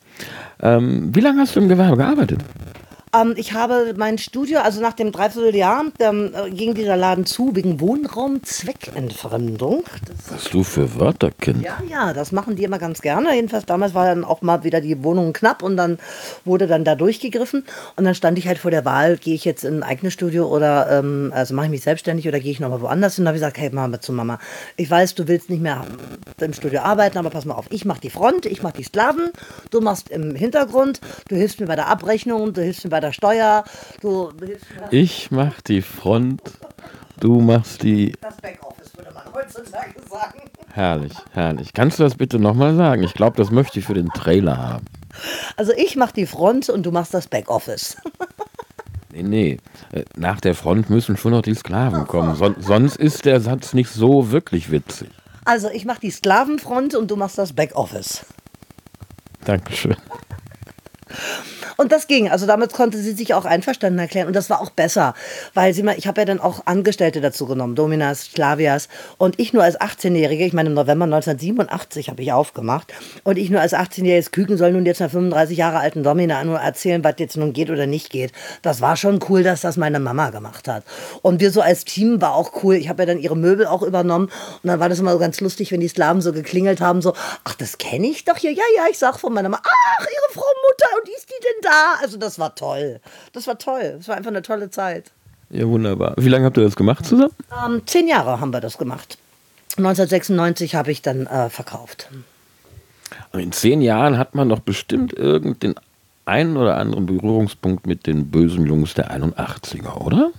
Ähm, wie lange hast du im Gewerbe gearbeitet? Ähm, ich habe mein Studio, also nach dem Dreivierteljahr, ähm, äh, ging dieser Laden zu wegen Wohnraumzweckentfremdung. Das Was du für Wörter kennst. Ja, ja, das machen die immer ganz gerne. Jedenfalls damals war dann auch mal wieder die Wohnung knapp und dann wurde dann da durchgegriffen. Und dann stand ich halt vor der Wahl, gehe ich jetzt in ein eigenes Studio oder ähm, also mache ich mich selbstständig oder gehe ich nochmal woanders hin. Und da habe ich gesagt, hey, Mama zu Mama, ich weiß, du willst nicht mehr im Studio arbeiten, aber pass mal auf, ich mache die Front, ich mache die Sklaven, du machst im Hintergrund, du hilfst mir bei der Abrechnung, du hilfst mir bei der Steuer, du Ich mach die Front, du machst die. das Backoffice, würde man heutzutage sagen. Herrlich, herrlich. Kannst du das bitte nochmal sagen? Ich glaube, das möchte ich für den Trailer haben. Also ich mache die Front und du machst das Backoffice. Nee, nee. Äh, Nach der Front müssen schon noch die Sklaven kommen. Son sonst ist der Satz nicht so wirklich witzig. Also ich mache die Sklavenfront und du machst das Backoffice. Dankeschön. Und das ging. Also damit konnte sie sich auch einverstanden erklären. Und das war auch besser. Weil sie mal, ich habe ja dann auch Angestellte dazu genommen, Dominas, Slavias. Und ich nur als 18-Jährige, ich meine im November 1987 habe ich aufgemacht. Und ich nur als 18-jähriges Küken soll nun jetzt einer 35 Jahre alten Domina nur erzählen, was jetzt nun geht oder nicht geht. Das war schon cool, dass das meine Mama gemacht hat. Und wir so als Team war auch cool. Ich habe ja dann ihre Möbel auch übernommen. Und dann war das immer so ganz lustig, wenn die Slaven so geklingelt haben, so, ach, das kenne ich doch hier. Ja, ja, ich sag von meiner Mama, ach, ihre Frau Mutter, und ist die denn da? Also das war toll. Das war toll. Das war einfach eine tolle Zeit. Ja, wunderbar. Wie lange habt ihr das gemacht zusammen? Ähm, zehn Jahre haben wir das gemacht. 1996 habe ich dann äh, verkauft. In zehn Jahren hat man doch bestimmt irgendeinen einen oder anderen Berührungspunkt mit den bösen Jungs der 81er, oder?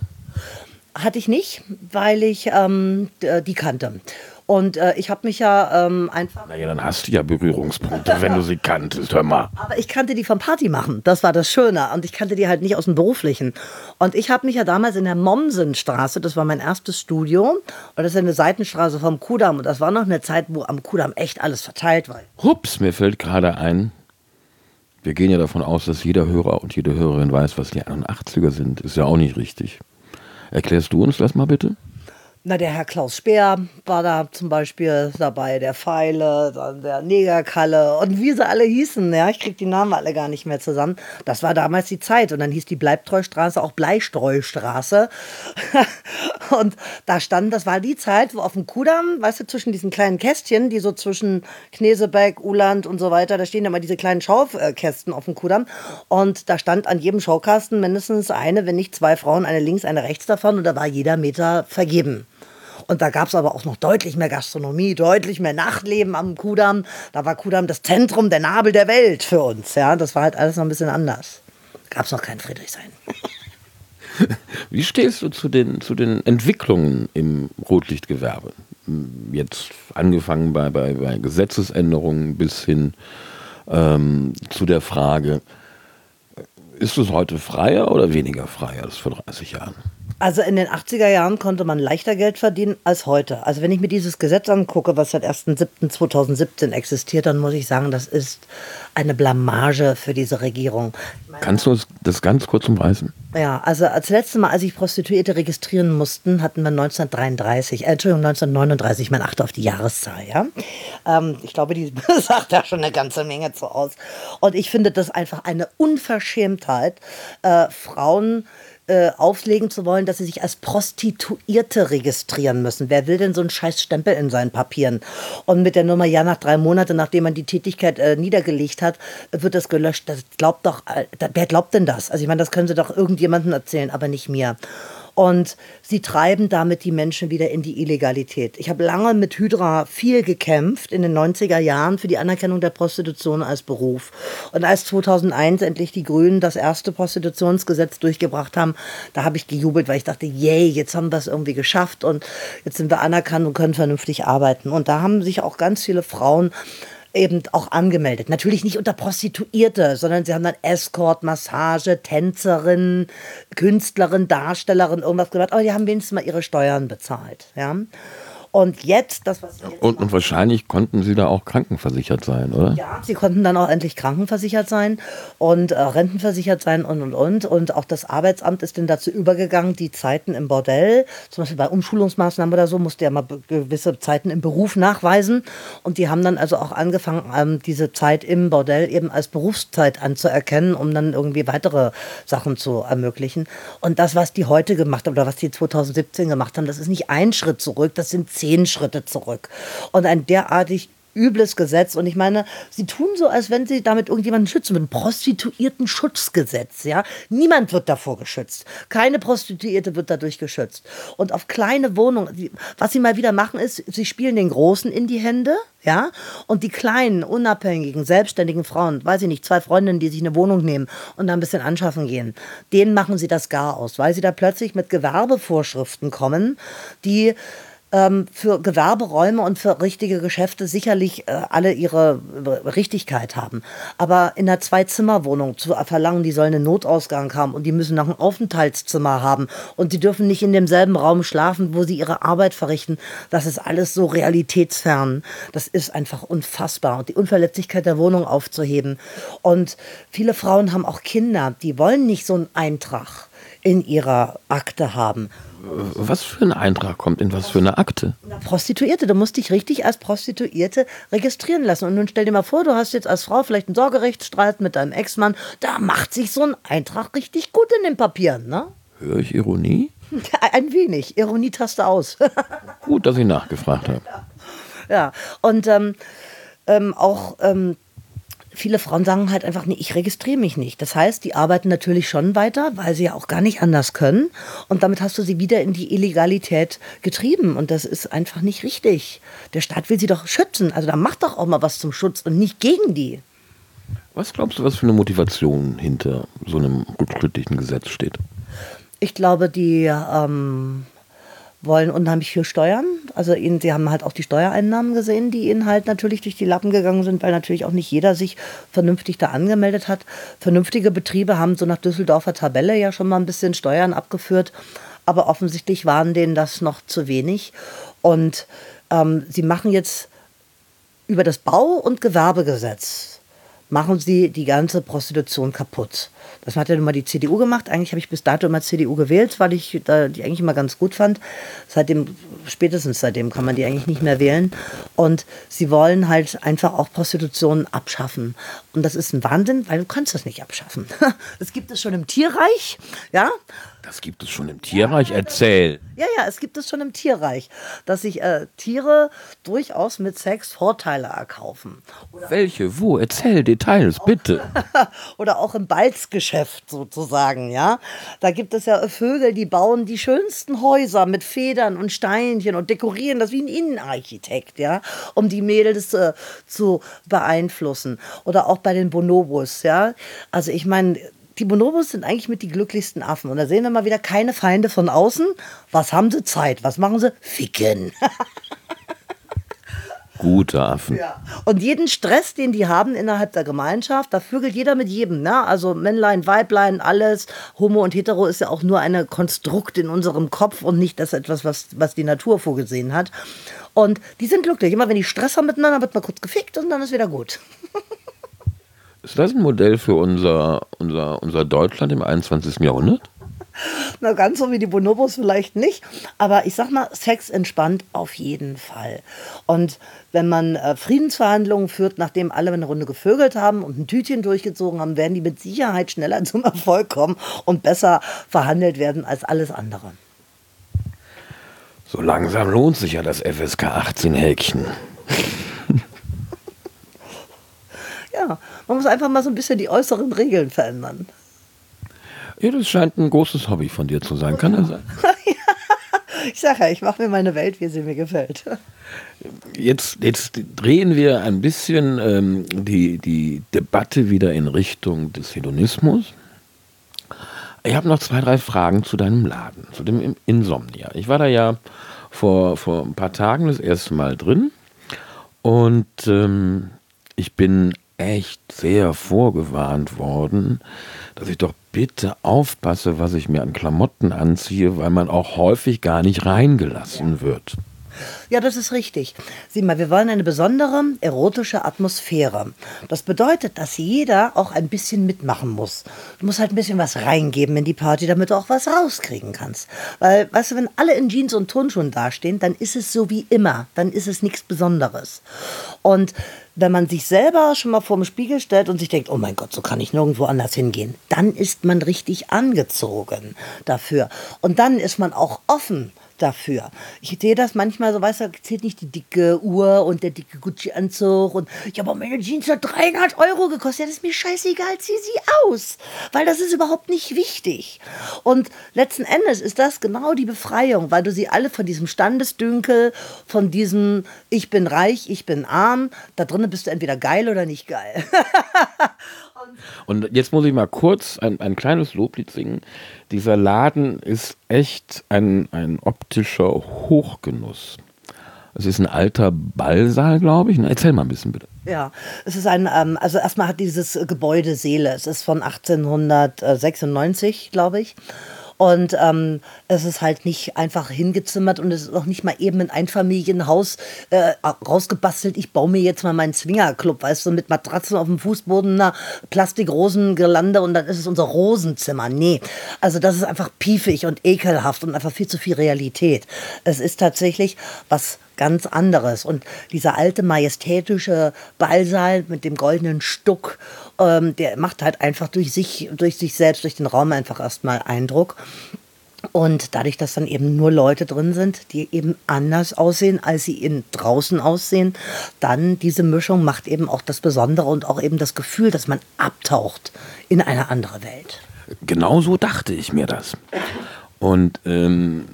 Hatte ich nicht, weil ich ähm, d- die kannte. Und äh, ich habe mich ja ähm, einfach. Naja, dann hast du ja Berührungspunkte, wenn du sie kanntest. Hör mal. Aber ich kannte die vom Party machen. Das war das Schöne. Und ich kannte die halt nicht aus dem Beruflichen. Und ich habe mich ja damals in der Mommsenstraße, das war mein erstes Studio, und das ist eine Seitenstraße vom Kudamm. Und das war noch eine Zeit, wo am Kudamm echt alles verteilt war. Hups, mir fällt gerade ein, wir gehen ja davon aus, dass jeder Hörer und jede Hörerin weiß, was die 81er sind. Ist ja auch nicht richtig. Erklärst du uns das mal bitte? Na, der Herr Klaus Speer war da zum Beispiel dabei, der Pfeile, dann der Negerkalle und wie sie alle hießen. Ja, ich krieg die Namen alle gar nicht mehr zusammen. Das war damals die Zeit. Und dann hieß die Bleibtreustraße auch Bleistreustraße. und da stand, das war die Zeit, wo auf dem Kudamm, weißt du, zwischen diesen kleinen Kästchen, die so zwischen Knesebeck, Uland und so weiter, da stehen immer diese kleinen Schaukästen auf dem Kudamm. Und da stand an jedem Schaukasten mindestens eine, wenn nicht zwei Frauen, eine links, eine rechts davon. Und da war jeder Meter vergeben. Und da gab es aber auch noch deutlich mehr Gastronomie, deutlich mehr Nachtleben am Kudamm. Da war Kudamm das Zentrum, der Nabel der Welt für uns. Ja, das war halt alles noch ein bisschen anders. Gab es noch kein Friedrichshain. Wie stehst du zu den, zu den Entwicklungen im Rotlichtgewerbe? Jetzt angefangen bei, bei, bei Gesetzesänderungen bis hin ähm, zu der Frage, ist es heute freier oder weniger frei als vor 30 Jahren? Also in den 80er Jahren konnte man leichter Geld verdienen als heute. Also wenn ich mir dieses Gesetz angucke, was seit 1.7.2017 existiert, dann muss ich sagen, das ist eine Blamage für diese Regierung. Kannst du das ganz kurz umreißen? Ja, also als letzte Mal, als ich Prostituierte registrieren mussten, hatten wir 1933, äh, Entschuldigung, 1939, man achte auf die Jahreszahl, ja. Ähm, ich glaube, die sagt da schon eine ganze Menge zu aus. Und ich finde das einfach eine Unverschämtheit, äh, Frauen äh, auflegen zu wollen, dass sie sich als Prostituierte registrieren müssen. Wer will denn so einen scheiß Stempel in seinen Papieren? Und mit der Nummer, ja, nach drei Monaten, nachdem man die Tätigkeit äh, niedergelegt hat, wird das gelöscht. Das glaubt doch, äh, wer glaubt denn das? Also ich meine, das können sie doch irgendjemandem erzählen, aber nicht mir. Und sie treiben damit die Menschen wieder in die Illegalität. Ich habe lange mit Hydra viel gekämpft in den 90er Jahren für die Anerkennung der Prostitution als Beruf. Und als 2001 endlich die Grünen das erste Prostitutionsgesetz durchgebracht haben, da habe ich gejubelt, weil ich dachte, yay, jetzt haben wir es irgendwie geschafft und jetzt sind wir anerkannt und können vernünftig arbeiten. Und da haben sich auch ganz viele Frauen eben auch angemeldet. Natürlich nicht unter Prostituierte, sondern sie haben dann Escort, Massage, Tänzerin, Künstlerin, Darstellerin, irgendwas gemacht, aber die haben wenigstens mal ihre Steuern bezahlt. Ja. Und jetzt, das, was jetzt und, und, wahrscheinlich konnten Sie da auch krankenversichert sein, oder? Ja, Sie konnten dann auch endlich krankenversichert sein und äh, rentenversichert sein und, und, und. Und auch das Arbeitsamt ist dann dazu übergegangen, die Zeiten im Bordell, zum Beispiel bei Umschulungsmaßnahmen oder so, musste ja mal gewisse Zeiten im Beruf nachweisen. Und die haben dann also auch angefangen, ähm, diese Zeit im Bordell eben als Berufszeit anzuerkennen, um dann irgendwie weitere Sachen zu ermöglichen. Und das, was die heute gemacht haben oder was die 2017 gemacht haben, das ist nicht ein Schritt zurück, das sind zehn zehn Schritte zurück. Und ein derartig übles Gesetz. Und ich meine, sie tun so, als wenn sie damit irgendjemanden schützen würden. Prostituierten-Schutzgesetz, ja. Niemand wird davor geschützt. Keine Prostituierte wird dadurch geschützt. Und auf kleine Wohnungen, was sie mal wieder machen, ist, sie spielen den Großen in die Hände, ja. Und die kleinen, unabhängigen, selbstständigen Frauen, weiß ich nicht, zwei Freundinnen, die sich eine Wohnung nehmen und da ein bisschen anschaffen gehen, denen machen sie das gar aus, weil sie da plötzlich mit Gewerbevorschriften kommen, die ähm, für Gewerberäume und für richtige Geschäfte sicherlich äh, alle ihre äh, Richtigkeit haben. Aber in einer Zwei-Zimmer-Wohnung zu verlangen, die soll einen Notausgang haben und die müssen noch ein Aufenthaltszimmer haben und die dürfen nicht in demselben Raum schlafen, wo sie ihre Arbeit verrichten, das ist alles so realitätsfern. Das ist einfach unfassbar. Und die Unverletzlichkeit der Wohnung aufzuheben. Und viele Frauen haben auch Kinder, die wollen nicht so einen Eintrag in ihrer Akte haben. Was für ein Eintrag kommt in was für eine Akte? Prostituierte, du musst dich richtig als Prostituierte registrieren lassen. Und nun stell dir mal vor, du hast jetzt als Frau vielleicht einen Sorgerechtsstreit mit deinem Ex-Mann. Da macht sich so ein Eintrag richtig gut in den Papieren, ne? Höre ich Ironie? Ein wenig. Ironie-Taste aus. gut, dass ich nachgefragt habe. Ja, und ähm, ähm, auch ähm, viele Frauen sagen halt einfach, nee, ich registriere mich nicht. Das heißt, die arbeiten natürlich schon weiter, weil sie ja auch gar nicht anders können. Und damit hast du sie wieder in die Illegalität getrieben. Und das ist einfach nicht richtig. Der Staat will sie doch schützen. Also da macht doch auch mal was zum Schutz und nicht gegen die. Was glaubst du, was für eine Motivation hinter so einem rückschrittlichen Gesetz steht? Ich glaube, die ähm, wollen unheimlich viel steuern. Also ihnen, sie haben halt auch die Steuereinnahmen gesehen, die ihnen halt natürlich durch die Lappen gegangen sind, weil natürlich auch nicht jeder sich vernünftig da angemeldet hat. Vernünftige Betriebe haben so nach Düsseldorfer Tabelle ja schon mal ein bisschen Steuern abgeführt, aber offensichtlich waren denen das noch zu wenig. Und ähm, sie machen jetzt über das Bau- und Gewerbegesetz machen sie die ganze Prostitution kaputt. Das hat ja nun mal die CDU gemacht. Eigentlich habe ich bis dato immer CDU gewählt, weil ich da die eigentlich immer ganz gut fand. Seitdem, spätestens seitdem kann man die eigentlich nicht mehr wählen. Und sie wollen halt einfach auch Prostitution abschaffen. Und das ist ein Wahnsinn, weil du kannst das nicht abschaffen. Das gibt es schon im Tierreich, ja. Das gibt es schon im Tierreich, erzähl. Ja, ja, es gibt es schon im Tierreich, dass sich äh, Tiere durchaus mit Sex Vorteile erkaufen. Oder Welche? Wo? Erzähl Details, bitte. Oder auch im Balzgeschäft sozusagen, ja. Da gibt es ja Vögel, die bauen die schönsten Häuser mit Federn und Steinchen und dekorieren das wie ein Innenarchitekt, ja, um die Mädels äh, zu beeinflussen. Oder auch bei den Bonobos, ja. Also ich meine, die Bonobos sind eigentlich mit die glücklichsten Affen. Und da sehen wir mal wieder keine Feinde von außen. Was haben sie Zeit? Was machen sie? Ficken. Gute Affen. Ja. Und jeden Stress, den die haben innerhalb der Gemeinschaft, da vögelt jeder mit jedem. Ne? Also Männlein, Weiblein, alles. Homo und Hetero ist ja auch nur ein Konstrukt in unserem Kopf und nicht das etwas, was, was die Natur vorgesehen hat. Und die sind glücklich. Immer wenn die Stress haben miteinander, wird man kurz gefickt und dann ist wieder gut. Ist das ein Modell für unser, unser, unser Deutschland im 21. Jahrhundert? Na, ganz so wie die Bonobos vielleicht nicht. Aber ich sag mal, Sex entspannt auf jeden Fall. Und wenn man äh, Friedensverhandlungen führt, nachdem alle eine Runde gevögelt haben und ein Tütchen durchgezogen haben, werden die mit Sicherheit schneller zum Erfolg kommen und besser verhandelt werden als alles andere. So langsam lohnt sich ja das FSK 18 Häkchen. Ja, man muss einfach mal so ein bisschen die äußeren Regeln verändern. Ja, das scheint ein großes Hobby von dir zu sein. Kann das sein? ich sage ja, ich mache mir meine Welt, wie sie mir gefällt. Jetzt, jetzt drehen wir ein bisschen ähm, die, die Debatte wieder in Richtung des Hedonismus. Ich habe noch zwei, drei Fragen zu deinem Laden, zu dem Insomnia. Ich war da ja vor, vor ein paar Tagen das erste Mal drin und ähm, ich bin echt sehr vorgewarnt worden, dass ich doch bitte aufpasse, was ich mir an Klamotten anziehe, weil man auch häufig gar nicht reingelassen wird. Ja, das ist richtig. Sieh mal, wir wollen eine besondere erotische Atmosphäre. Das bedeutet, dass jeder auch ein bisschen mitmachen muss. Du musst halt ein bisschen was reingeben in die Party, damit du auch was rauskriegen kannst. Weil, weißt du, wenn alle in Jeans und Turnschuhen dastehen, dann ist es so wie immer. Dann ist es nichts Besonderes. Und wenn man sich selber schon mal vor dem Spiegel stellt und sich denkt, oh mein Gott, so kann ich nirgendwo anders hingehen, dann ist man richtig angezogen dafür. Und dann ist man auch offen dafür. Ich sehe das manchmal so, weißt du, zählt nicht die dicke Uhr und der dicke Gucci-Anzug und ja, aber meine Jeans hat 300 Euro gekostet. Ja, das ist mir scheißegal, zieh sie aus, weil das ist überhaupt nicht wichtig. Und letzten Endes ist das genau die Befreiung, weil du sie alle von diesem Standesdünkel, von diesem ich bin reich, ich bin arm, da drinnen bist du entweder geil oder nicht geil. Und jetzt muss ich mal kurz ein, ein kleines Loblied singen. Dieser Laden ist echt ein, ein optischer Hochgenuss. Es ist ein alter Ballsaal, glaube ich. Na, erzähl mal ein bisschen bitte. Ja, es ist ein, ähm, also erstmal hat dieses Gebäude Seele. Es ist von 1896, glaube ich. Und ähm, es ist halt nicht einfach hingezimmert und es ist auch nicht mal eben ein Einfamilienhaus äh, rausgebastelt. Ich baue mir jetzt mal meinen Zwingerclub, weißt du, mit Matratzen auf dem Fußboden, einer Plastikrosengirlande und dann ist es unser Rosenzimmer. Nee, also das ist einfach piefig und ekelhaft und einfach viel zu viel Realität. Es ist tatsächlich was ganz anderes. Und dieser alte majestätische Ballsaal mit dem goldenen Stuck, ähm, der macht halt einfach durch sich, durch sich selbst, durch den Raum einfach erstmal Eindruck. Und dadurch, dass dann eben nur Leute drin sind, die eben anders aussehen, als sie in draußen aussehen, dann diese Mischung macht eben auch das Besondere und auch eben das Gefühl, dass man abtaucht in eine andere Welt. Genau so dachte ich mir das. Und ähm,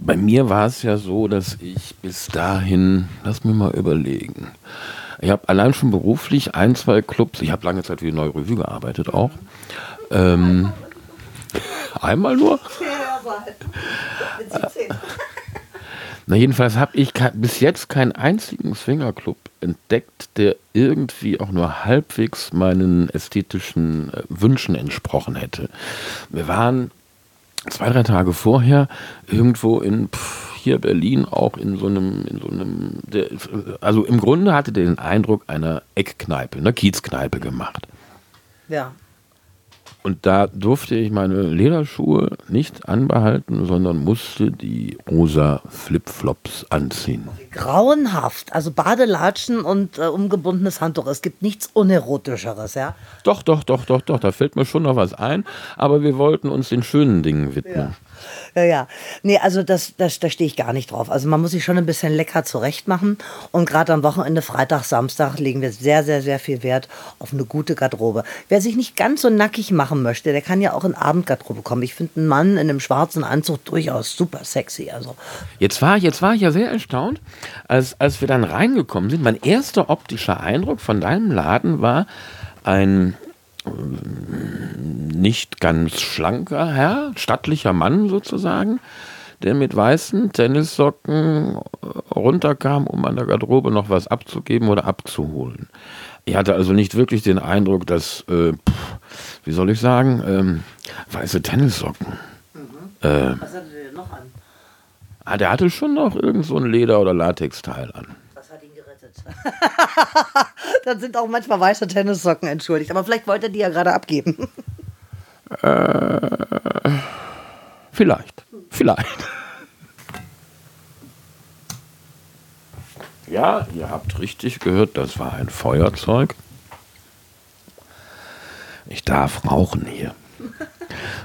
bei mir war es ja so, dass ich bis dahin, lass mich mal überlegen, ich habe allein schon beruflich ein, zwei Clubs, ich habe lange Zeit für die Neue Revue gearbeitet auch. Ähm, einmal nur? Na jedenfalls habe ich bis jetzt keinen einzigen Swingerclub entdeckt, der irgendwie auch nur halbwegs meinen ästhetischen äh, Wünschen entsprochen hätte. Wir waren zwei, drei Tage vorher irgendwo in pff, hier Berlin auch in so einem, in so einem, der, also im Grunde hatte der den Eindruck einer Eckkneipe, einer Kiezkneipe gemacht. Ja. Und da durfte ich meine Lederschuhe nicht anbehalten, sondern musste die rosa Flipflops anziehen. Grauenhaft. Also Badelatschen und äh, umgebundenes Handtuch. Es gibt nichts Unerotischeres, ja? Doch, doch, doch, doch, doch. Da fällt mir schon noch was ein. Aber wir wollten uns den schönen Dingen widmen. Ja. Ja, ja. Nee, also das, das, da stehe ich gar nicht drauf. Also man muss sich schon ein bisschen lecker zurecht machen. Und gerade am Wochenende, Freitag, Samstag, legen wir sehr, sehr, sehr viel Wert auf eine gute Garderobe. Wer sich nicht ganz so nackig machen möchte, der kann ja auch in Abendgarderobe kommen. Ich finde einen Mann in einem schwarzen Anzug durchaus super sexy. Also. Jetzt, war, jetzt war ich ja sehr erstaunt, als, als wir dann reingekommen sind. Mein erster optischer Eindruck von deinem Laden war ein nicht ganz schlanker Herr, stattlicher Mann sozusagen, der mit weißen Tennissocken runterkam, um an der Garderobe noch was abzugeben oder abzuholen. Ich hatte also nicht wirklich den Eindruck, dass, äh, pff, wie soll ich sagen, ähm, weiße Tennissocken. Mhm. Äh, was hatte der noch an? Ah, der hatte schon noch irgend so ein Leder- oder Latexteil an. Dann sind auch manchmal weiße Tennissocken entschuldigt. Aber vielleicht wollte er die ja gerade abgeben. äh, vielleicht. Vielleicht. Ja, ihr habt richtig gehört, das war ein Feuerzeug. Ich darf rauchen hier.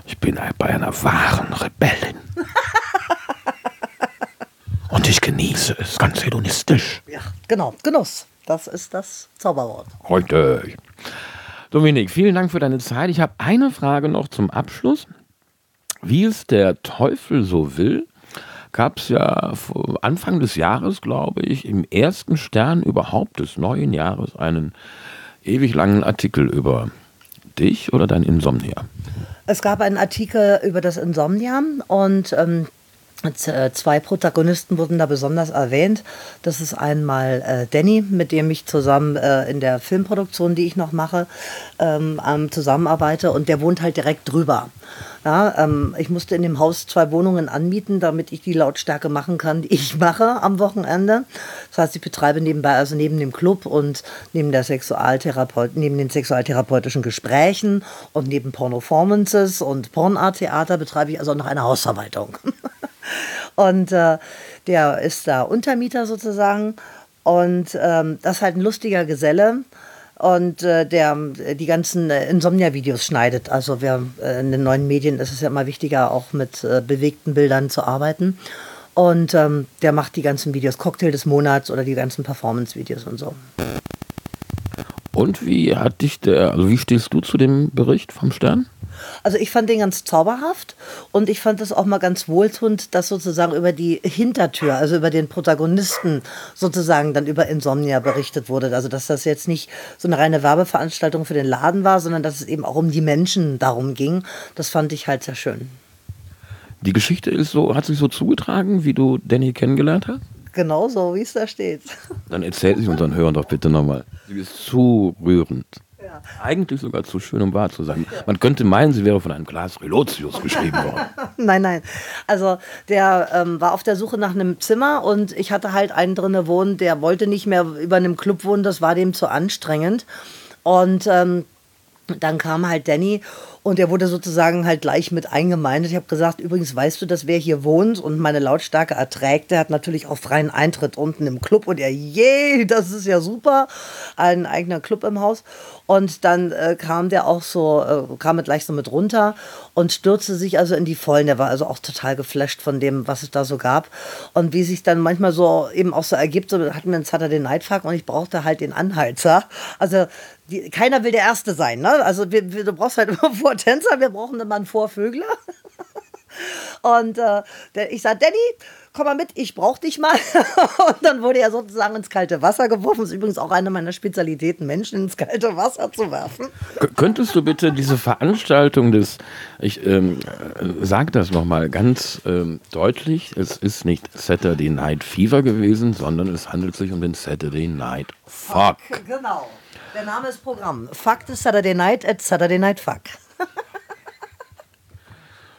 Ich bin bei einer wahren Rebellin. Ich genieße es ganz hedonistisch. Ja, genau. Genuss. Das ist das Zauberwort. Heute. Dominik, vielen Dank für deine Zeit. Ich habe eine Frage noch zum Abschluss. Wie es der Teufel so will, gab es ja Anfang des Jahres, glaube ich, im ersten Stern überhaupt des neuen Jahres einen ewig langen Artikel über dich oder dein Insomnia. Es gab einen Artikel über das Insomnia und ähm, äh, Zwei Protagonisten wurden da besonders erwähnt. Das ist einmal äh, Danny, mit dem ich zusammen äh, in der Filmproduktion, die ich noch mache, ähm, zusammenarbeite. Und der wohnt halt direkt drüber. Ja, ähm, ich musste in dem Haus zwei Wohnungen anmieten, damit ich die Lautstärke machen kann, die ich mache am Wochenende. Das heißt, ich betreibe nebenbei, also neben dem Club und neben der Sexualtherapeut, neben den sexualtherapeutischen Gesprächen und neben Pornoformances und Pornart-Theater betreibe ich also noch eine Hausverwaltung. und äh, der ist da Untermieter sozusagen. Und ähm, das ist halt ein lustiger Geselle und äh, der die ganzen äh, Insomnia-Videos schneidet. Also wir, äh, in den neuen Medien ist es ja immer wichtiger, auch mit äh, bewegten Bildern zu arbeiten. Und ähm, der macht die ganzen Videos, Cocktail des Monats oder die ganzen Performance-Videos und so. Und wie hat dich der, also wie stehst du zu dem Bericht vom Stern? Also ich fand den ganz zauberhaft und ich fand es auch mal ganz wohltuend, dass sozusagen über die Hintertür, also über den Protagonisten sozusagen dann über Insomnia berichtet wurde. Also dass das jetzt nicht so eine reine Werbeveranstaltung für den Laden war, sondern dass es eben auch um die Menschen darum ging. Das fand ich halt sehr schön. Die Geschichte ist so, hat sich so zugetragen, wie du Danny kennengelernt hast? Genau so, wie es da steht. Dann erzähl sie unseren Hörern doch bitte nochmal. Sie ist zu rührend. Ja. Eigentlich sogar zu schön, um wahr zu sein. Man könnte meinen, sie wäre von einem Glas Relotius geschrieben worden. nein, nein. Also der ähm, war auf der Suche nach einem Zimmer und ich hatte halt einen drinnen wohnen, der wollte nicht mehr über einem Club wohnen, das war dem zu anstrengend. Und ähm, dann kam halt Danny und er wurde sozusagen halt gleich mit eingemeindet. Ich habe gesagt, übrigens weißt du, dass wer hier wohnt und meine Lautstärke erträgt, der hat natürlich auch freien Eintritt unten im Club. Und er, je, das ist ja super, ein eigener Club im Haus. Und dann äh, kam der auch so, äh, kam er gleich so mit runter und stürzte sich also in die Vollen. Der war also auch total geflasht von dem, was es da so gab. Und wie sich dann manchmal so eben auch so ergibt, so hatten wir einen Saturday Night Fuck und ich brauchte halt den Anheizer. Also die, keiner will der Erste sein. Ne? Also wir, wir, du brauchst halt immer Vortänzer, wir brauchen immer einen Vorvögler. Und äh, ich sage, Danny, komm mal mit, ich brauch dich mal. Und dann wurde er sozusagen ins kalte Wasser geworfen. Das ist übrigens auch eine meiner Spezialitäten, Menschen ins kalte Wasser zu werfen. K könntest du bitte diese Veranstaltung des, ich ähm, äh, sage das nochmal ganz ähm, deutlich, es ist nicht Saturday Night Fever gewesen, sondern es handelt sich um den Saturday Night Fuck. Genau. Der Name ist Programm. Fuck the Saturday Night at Saturday Night Fuck.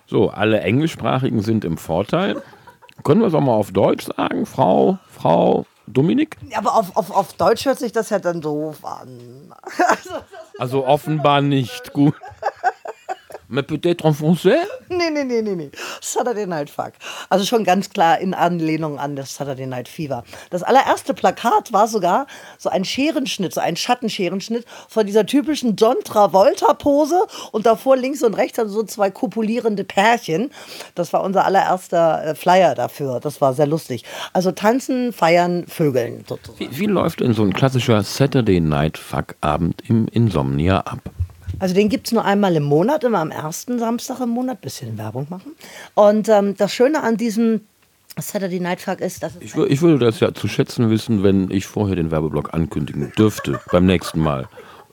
so, alle Englischsprachigen sind im Vorteil. Können wir es auch mal auf Deutsch sagen, Frau, Frau Dominik? Ja, aber auf, auf, auf Deutsch hört sich das ja dann doof an. also, also offenbar nicht gut. Mais peut-être en français? Nee, nee, nee, nee, nee. Saturday Night Fuck. Also schon ganz klar in Anlehnung an das Saturday Night Fever. Das allererste Plakat war sogar so ein Scherenschnitt, so ein Schattenscherenschnitt von dieser typischen John Travolta-Pose und davor links und rechts so zwei kopulierende Pärchen. Das war unser allererster äh, Flyer dafür. Das war sehr lustig. Also tanzen, feiern, vögeln. Wie, wie läuft denn so ein klassischer Saturday Night Fuck-Abend im Insomnia ab? Also den gibt es nur einmal im Monat, immer am ersten Samstag im Monat. Bisschen Werbung machen. Und ähm, das Schöne an diesem Saturday Night Fuck ist, dass ich, ich würde das ja zu schätzen wissen, wenn ich vorher den Werbeblock ankündigen dürfte beim nächsten Mal.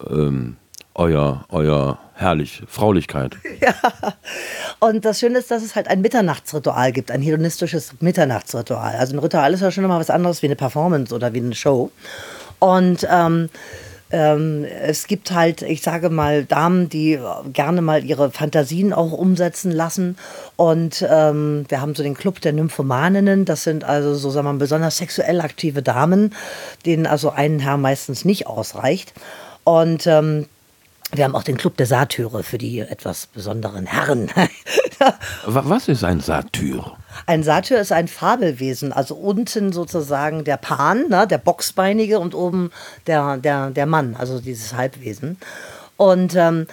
Ähm, euer, euer herrlich, Fraulichkeit. Ja. Und das Schöne ist, dass es halt ein Mitternachtsritual gibt, ein hedonistisches Mitternachtsritual. Also ein Ritual ist ja schon immer was anderes wie eine Performance oder wie eine Show. Und ähm, ähm, es gibt halt, ich sage mal, Damen, die gerne mal ihre Fantasien auch umsetzen lassen. Und ähm, wir haben so den Club der Nymphomaninnen. Das sind also so, sagen wir mal, besonders sexuell aktive Damen, denen also ein Herr meistens nicht ausreicht. Und ähm, wir haben auch den Club der Satyre für die etwas besonderen Herren. Was ist ein Satyr? Ein Satyr ist ein Fabelwesen, also unten sozusagen der Pan, ne, der Boxbeinige und oben der, der, der Mann, also dieses Halbwesen. Und ähm,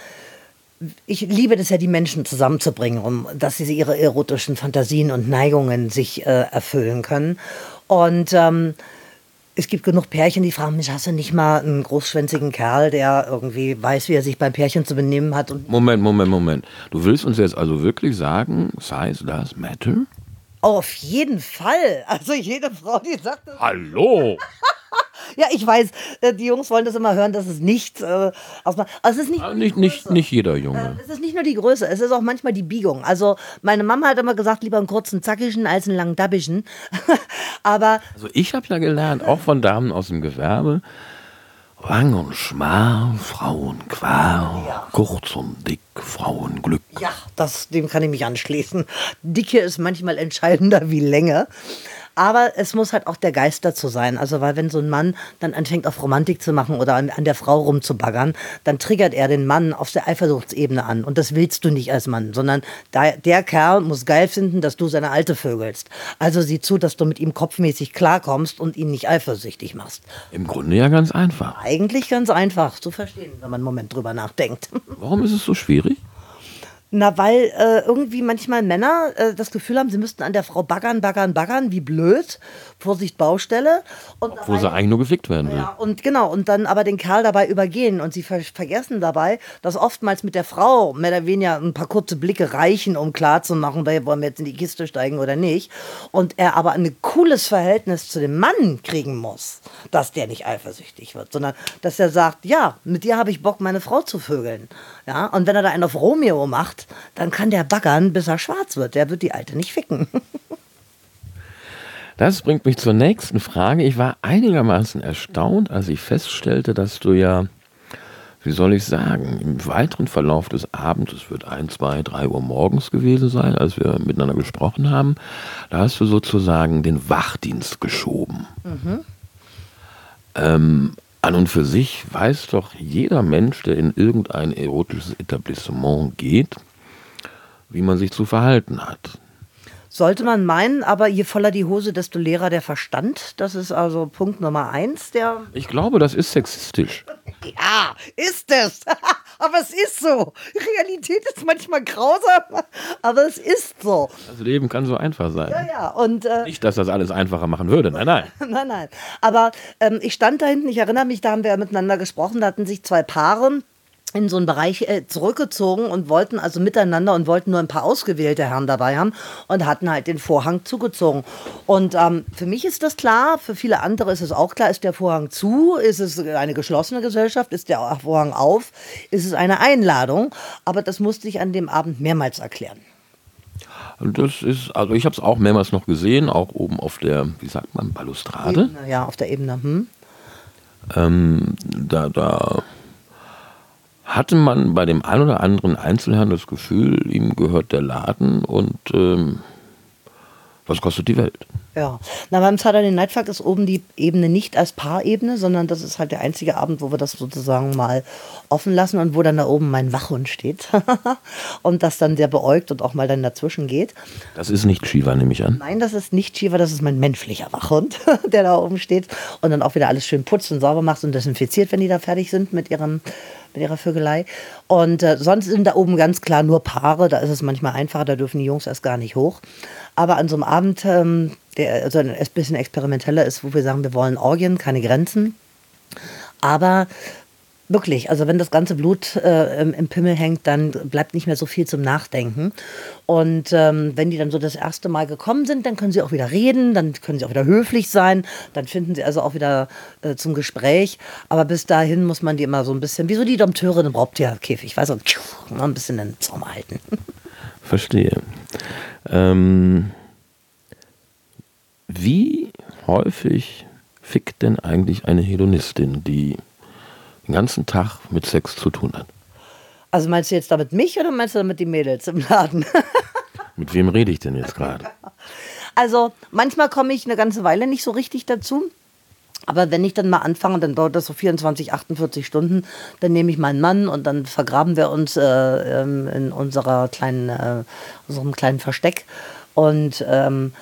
ich liebe das ja, die Menschen zusammenzubringen, um dass sie ihre erotischen Fantasien und Neigungen sich äh, erfüllen können. Und ähm, es gibt genug Pärchen, die fragen mich, hast du nicht mal einen großschwänzigen Kerl, der irgendwie weiß, wie er sich beim Pärchen zu benehmen hat? Moment, Moment, Moment. Du willst uns jetzt also wirklich sagen, size does matter? Auf jeden Fall. Also jede Frau, die sagt das. Hallo! Ja, ich weiß, äh, die Jungs wollen das immer hören, dass es nicht äh, ausmacht. Also es ist nicht, Ah, nicht, nicht, nicht jeder Junge. Äh, es ist nicht nur die Größe, es ist auch manchmal die Biegung. Also meine Mama hat immer gesagt, lieber einen kurzen zackigen als einen langen dabbigen. Aber Also ich habe ja gelernt, auch von Damen aus dem Gewerbe, lang und schmal, Frauenqual, kurz und dick, Frauenglück. ja, das, dem kann ich mich anschließen. Dicke ist manchmal entscheidender wie Länge. Aber es muss halt auch der Geist dazu sein. Also, weil wenn so ein Mann dann anfängt, auf Romantik zu machen oder an, an der Frau rumzubaggern, dann triggert er den Mann auf der Eifersuchtsebene an. Und das willst du nicht als Mann, sondern da, der Kerl muss geil finden, dass du seine Alte vögelst. Also sieh zu, dass du mit ihm kopfmäßig klarkommst und ihn nicht eifersüchtig machst. Im Grunde ja ganz einfach. Eigentlich ganz einfach zu verstehen, wenn man einen Moment drüber nachdenkt. Warum ist es so schwierig? Na, weil äh, irgendwie manchmal Männer äh, das Gefühl haben, sie müssten an der Frau baggern, baggern, baggern, wie blöd. Vorsicht, Baustelle. Und Wo sie eigentlich nur gefickt werden will. ja, und genau, und dann aber den Kerl dabei übergehen. Und sie ver vergessen dabei, dass oftmals mit der Frau mehr oder weniger ein paar kurze Blicke reichen, um klarzumachen, wollen wir jetzt in die Kiste steigen oder nicht. Und er aber ein cooles Verhältnis zu dem Mann kriegen muss, dass der nicht eifersüchtig wird, sondern dass er sagt, ja, mit dir habe ich Bock, meine Frau zu vögeln. Ja, und wenn er da einen auf Romeo macht, dann kann der baggern, bis er schwarz wird. Der wird die Alte nicht ficken. Das bringt mich zur nächsten Frage. Ich war einigermaßen erstaunt, als ich feststellte, dass du ja, wie soll ich sagen, im weiteren Verlauf des Abends, es wird ein, zwei, drei Uhr morgens gewesen sein, als wir miteinander gesprochen haben, da hast du sozusagen den Wachdienst geschoben. Ähm, an und für sich weiß doch jeder Mensch, der in irgendein erotisches Etablissement geht, wie man sich zu verhalten hat. Sollte man meinen, aber je voller die Hose, desto leerer der Verstand. Das ist also Punkt Nummer eins, der. Ich glaube, das ist sexistisch. Ja, ist es. aber es ist so. Realität ist manchmal grausam, aber es ist so. Das Leben kann so einfach sein. Ja, ja. Und äh, Nicht, dass das alles einfacher machen würde. Nein, nein. nein, nein. Aber ähm, ich stand da hinten, ich erinnere mich, da haben wir miteinander gesprochen, da hatten sich zwei Paare in so einen Bereich äh, zurückgezogen und wollten also miteinander und wollten nur ein paar ausgewählte Herren dabei haben und hatten halt den Vorhang zugezogen. Und ähm, für mich ist das klar, für viele andere ist es auch klar, ist der Vorhang zu, ist es eine geschlossene Gesellschaft, ist der Vorhang auf, ist es eine Einladung. Aber das musste ich an dem Abend mehrmals erklären. Das ist, also ich habe es auch mehrmals noch gesehen, auch oben auf der, wie sagt man, Balustrade. Ja, auf der Ebene. Hm? Ähm, da, da hatte man bei dem ein oder anderen Einzelherrn das Gefühl, ihm gehört der Laden und ähm, was kostet die Welt? Ja, na beim Saturday Night Fuck ist oben die Ebene nicht als Paarebene, sondern das ist halt der einzige Abend, wo wir das sozusagen mal offen lassen und wo dann da oben mein Wachhund steht und das dann sehr beäugt und auch mal dann dazwischen geht. Das ist nicht Shiva, nehme ich an. Nein, das ist nicht Shiva, das ist mein menschlicher Wachhund, der da oben steht und dann auch wieder alles schön putzt und sauber macht und desinfiziert, wenn die da fertig sind mit ihrem mit ihrer Vögelei. Und äh, sonst sind da oben ganz klar nur Paare, da ist es manchmal einfacher, da dürfen die Jungs erst gar nicht hoch. Aber an so einem Abend, ähm, der also ein bisschen experimenteller ist, wo wir sagen, wir wollen Orgien, keine Grenzen. Aber wirklich, also wenn das ganze Blut äh, im, im Pimmel hängt, dann bleibt nicht mehr so viel zum Nachdenken. Und ähm, wenn die dann so das erste Mal gekommen sind, dann können sie auch wieder reden, dann können sie auch wieder höflich sein, dann finden sie also auch wieder äh, zum Gespräch. Aber bis dahin muss man die immer so ein bisschen, wie so die Dompteure im Raubtierkäfig, weißt du, so, ein bisschen den Zaum halten. Verstehe. Ähm, wie häufig fickt denn eigentlich eine Hedonistin, die den ganzen Tag mit Sex zu tun hat? Also meinst du jetzt damit mich oder meinst du damit die Mädels im Laden? Mit wem rede ich denn jetzt gerade? Also manchmal komme ich eine ganze Weile nicht so richtig dazu. Aber wenn ich dann mal anfange, dann dauert das so 24, 48 Stunden. Dann nehme ich meinen Mann und dann vergraben wir uns äh, ähm, in unserer kleinen, äh, unserem kleinen Versteck. Und ähm,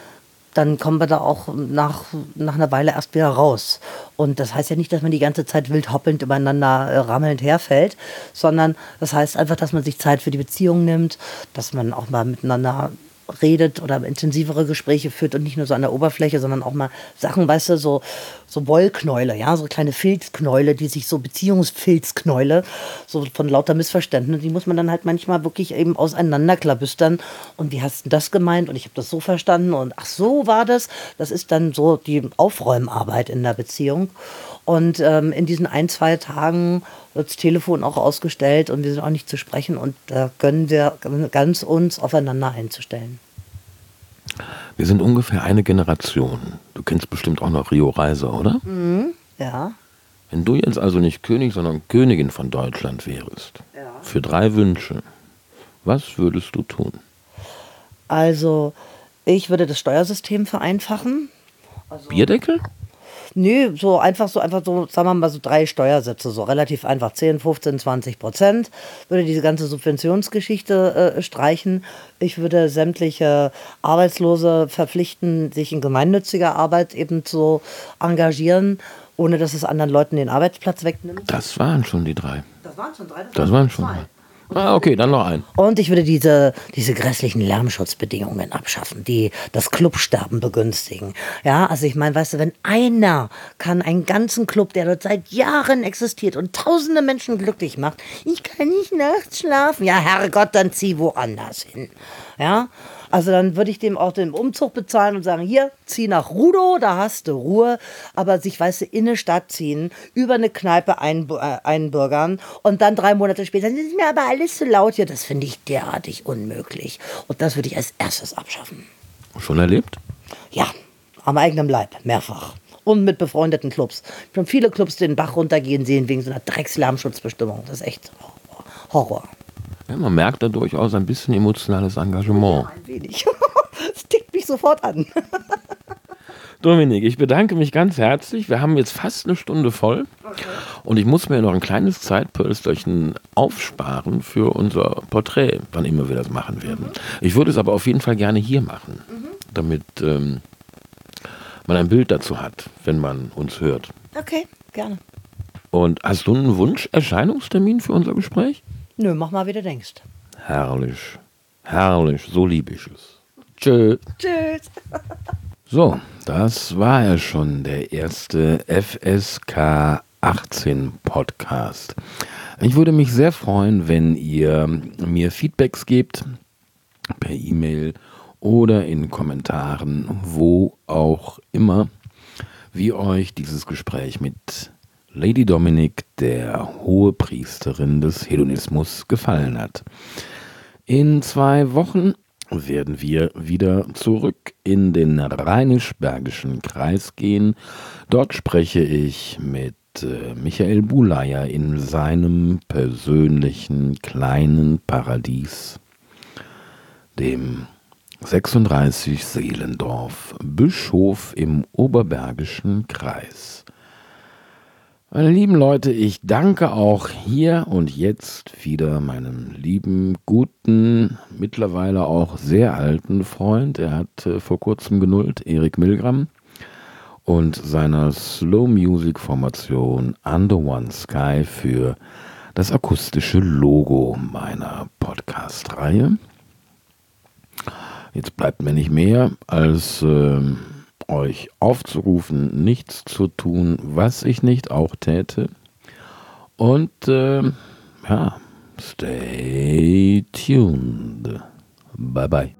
dann kommen wir da auch nach, nach einer Weile erst wieder raus. Und das heißt ja nicht, dass man die ganze Zeit wild hoppelnd übereinander äh, rammelnd herfällt, sondern das heißt einfach, dass man sich Zeit für die Beziehung nimmt, dass man auch mal miteinander redet oder intensivere Gespräche führt und nicht nur so an der Oberfläche, sondern auch mal Sachen, weißt du, so, so Wollknäule, ja, so kleine Filzknäule, die sich so Beziehungsfilzknäule, so von lauter Missverständnissen, die muss man dann halt manchmal wirklich eben auseinanderklabüstern. Und wie hast du das gemeint? Und ich habe das so verstanden und ach so war das. Das ist dann so die Aufräumarbeit in der Beziehung. Und ähm, in diesen ein, zwei Tagen wird das Telefon auch ausgestellt und wir sind auch nicht zu sprechen und da können wir ganz uns aufeinander einzustellen. Wir sind ungefähr eine Generation. Du kennst bestimmt auch noch Rio Reiser, oder? Mhm, ja. Wenn du jetzt also nicht König, sondern Königin von Deutschland wärst, ja. für drei Wünsche, was würdest du tun? Also, ich würde das Steuersystem vereinfachen. Also, Bierdeckel? Nö, so einfach so, einfach so, sagen wir mal so drei Steuersätze, so relativ einfach, 10, 15, 20 Prozent. Würde diese ganze Subventionsgeschichte äh, streichen. Ich würde sämtliche Arbeitslose verpflichten, sich in gemeinnütziger Arbeit eben zu engagieren, ohne dass es anderen Leuten den Arbeitsplatz wegnimmt. Das waren schon die drei. Das waren schon drei? Das, das waren schon drei. Ah, okay, dann noch ein. Und ich würde diese, diese grässlichen Lärmschutzbedingungen abschaffen, die das Clubsterben begünstigen. Ja, also ich meine, weißt du, wenn einer kann einen ganzen Club, der dort seit Jahren existiert und tausende Menschen glücklich macht, ich kann nicht nachts schlafen. Ja, Herrgott, dann zieh woanders hin. Ja, also dann würde ich dem auch den Umzug bezahlen und sagen, hier, zieh nach Rudo, da hast du Ruhe. Aber sich, weißt du, in eine Stadt ziehen, über eine Kneipe ein, äh, einbürgern und dann drei Monate später, das ist mir aber alles zu laut hier. Das finde ich derartig unmöglich. Und das würde ich als erstes abschaffen. Schon erlebt? Ja, am eigenen Leib, mehrfach und mit befreundeten Clubs. Ich habe viele Clubs den Bach runtergehen sehen wegen so einer Dreckslärmschutzbestimmung. Das ist echt Horror. Ja, man merkt da durchaus ein bisschen emotionales Engagement. Ja, ein wenig. Das tickt mich sofort an. Dominik, ich bedanke mich ganz herzlich. Wir haben jetzt fast eine Stunde voll. Okay. Und ich muss mir noch ein kleines Zeitpölsterchen aufsparen für unser Porträt, wann immer wir das machen werden. Mhm. Ich würde es aber auf jeden Fall gerne hier machen, mhm. damit ähm, man ein Bild dazu hat, wenn man uns hört. Okay, gerne. Und hast du einen Wunsch, Erscheinungstermin für unser Gespräch? Nö, mach mal, wie du denkst. Herrlich. Herrlich, so lieb ich es. Tschö. Tschüss. so, das war ja schon der erste FSK 18 Podcast. Ich würde mich sehr freuen, wenn ihr mir Feedbacks gebt per E-Mail oder in Kommentaren, wo auch immer, wie euch dieses Gespräch mit Lady Dominic, der hohe Priesterin des Hedonismus, gefallen hat. In zwei Wochen werden wir wieder zurück in den rheinisch-bergischen Kreis gehen. Dort spreche ich mit äh, Michael Bulaya in seinem persönlichen kleinen Paradies, dem 36 Seelendorf, Bischof im Oberbergischen Kreis. Meine lieben Leute, ich danke auch hier und jetzt wieder meinem lieben, guten, mittlerweile auch sehr alten Freund. Er hat äh, vor kurzem genullt, Erik Milgram und seiner Slow Music Formation Under One Sky für das akustische Logo meiner Podcast-Reihe. Jetzt bleibt mir nicht mehr als äh, euch aufzurufen, nichts zu tun, was ich nicht auch täte. Und äh, ja, stay tuned. Bye bye.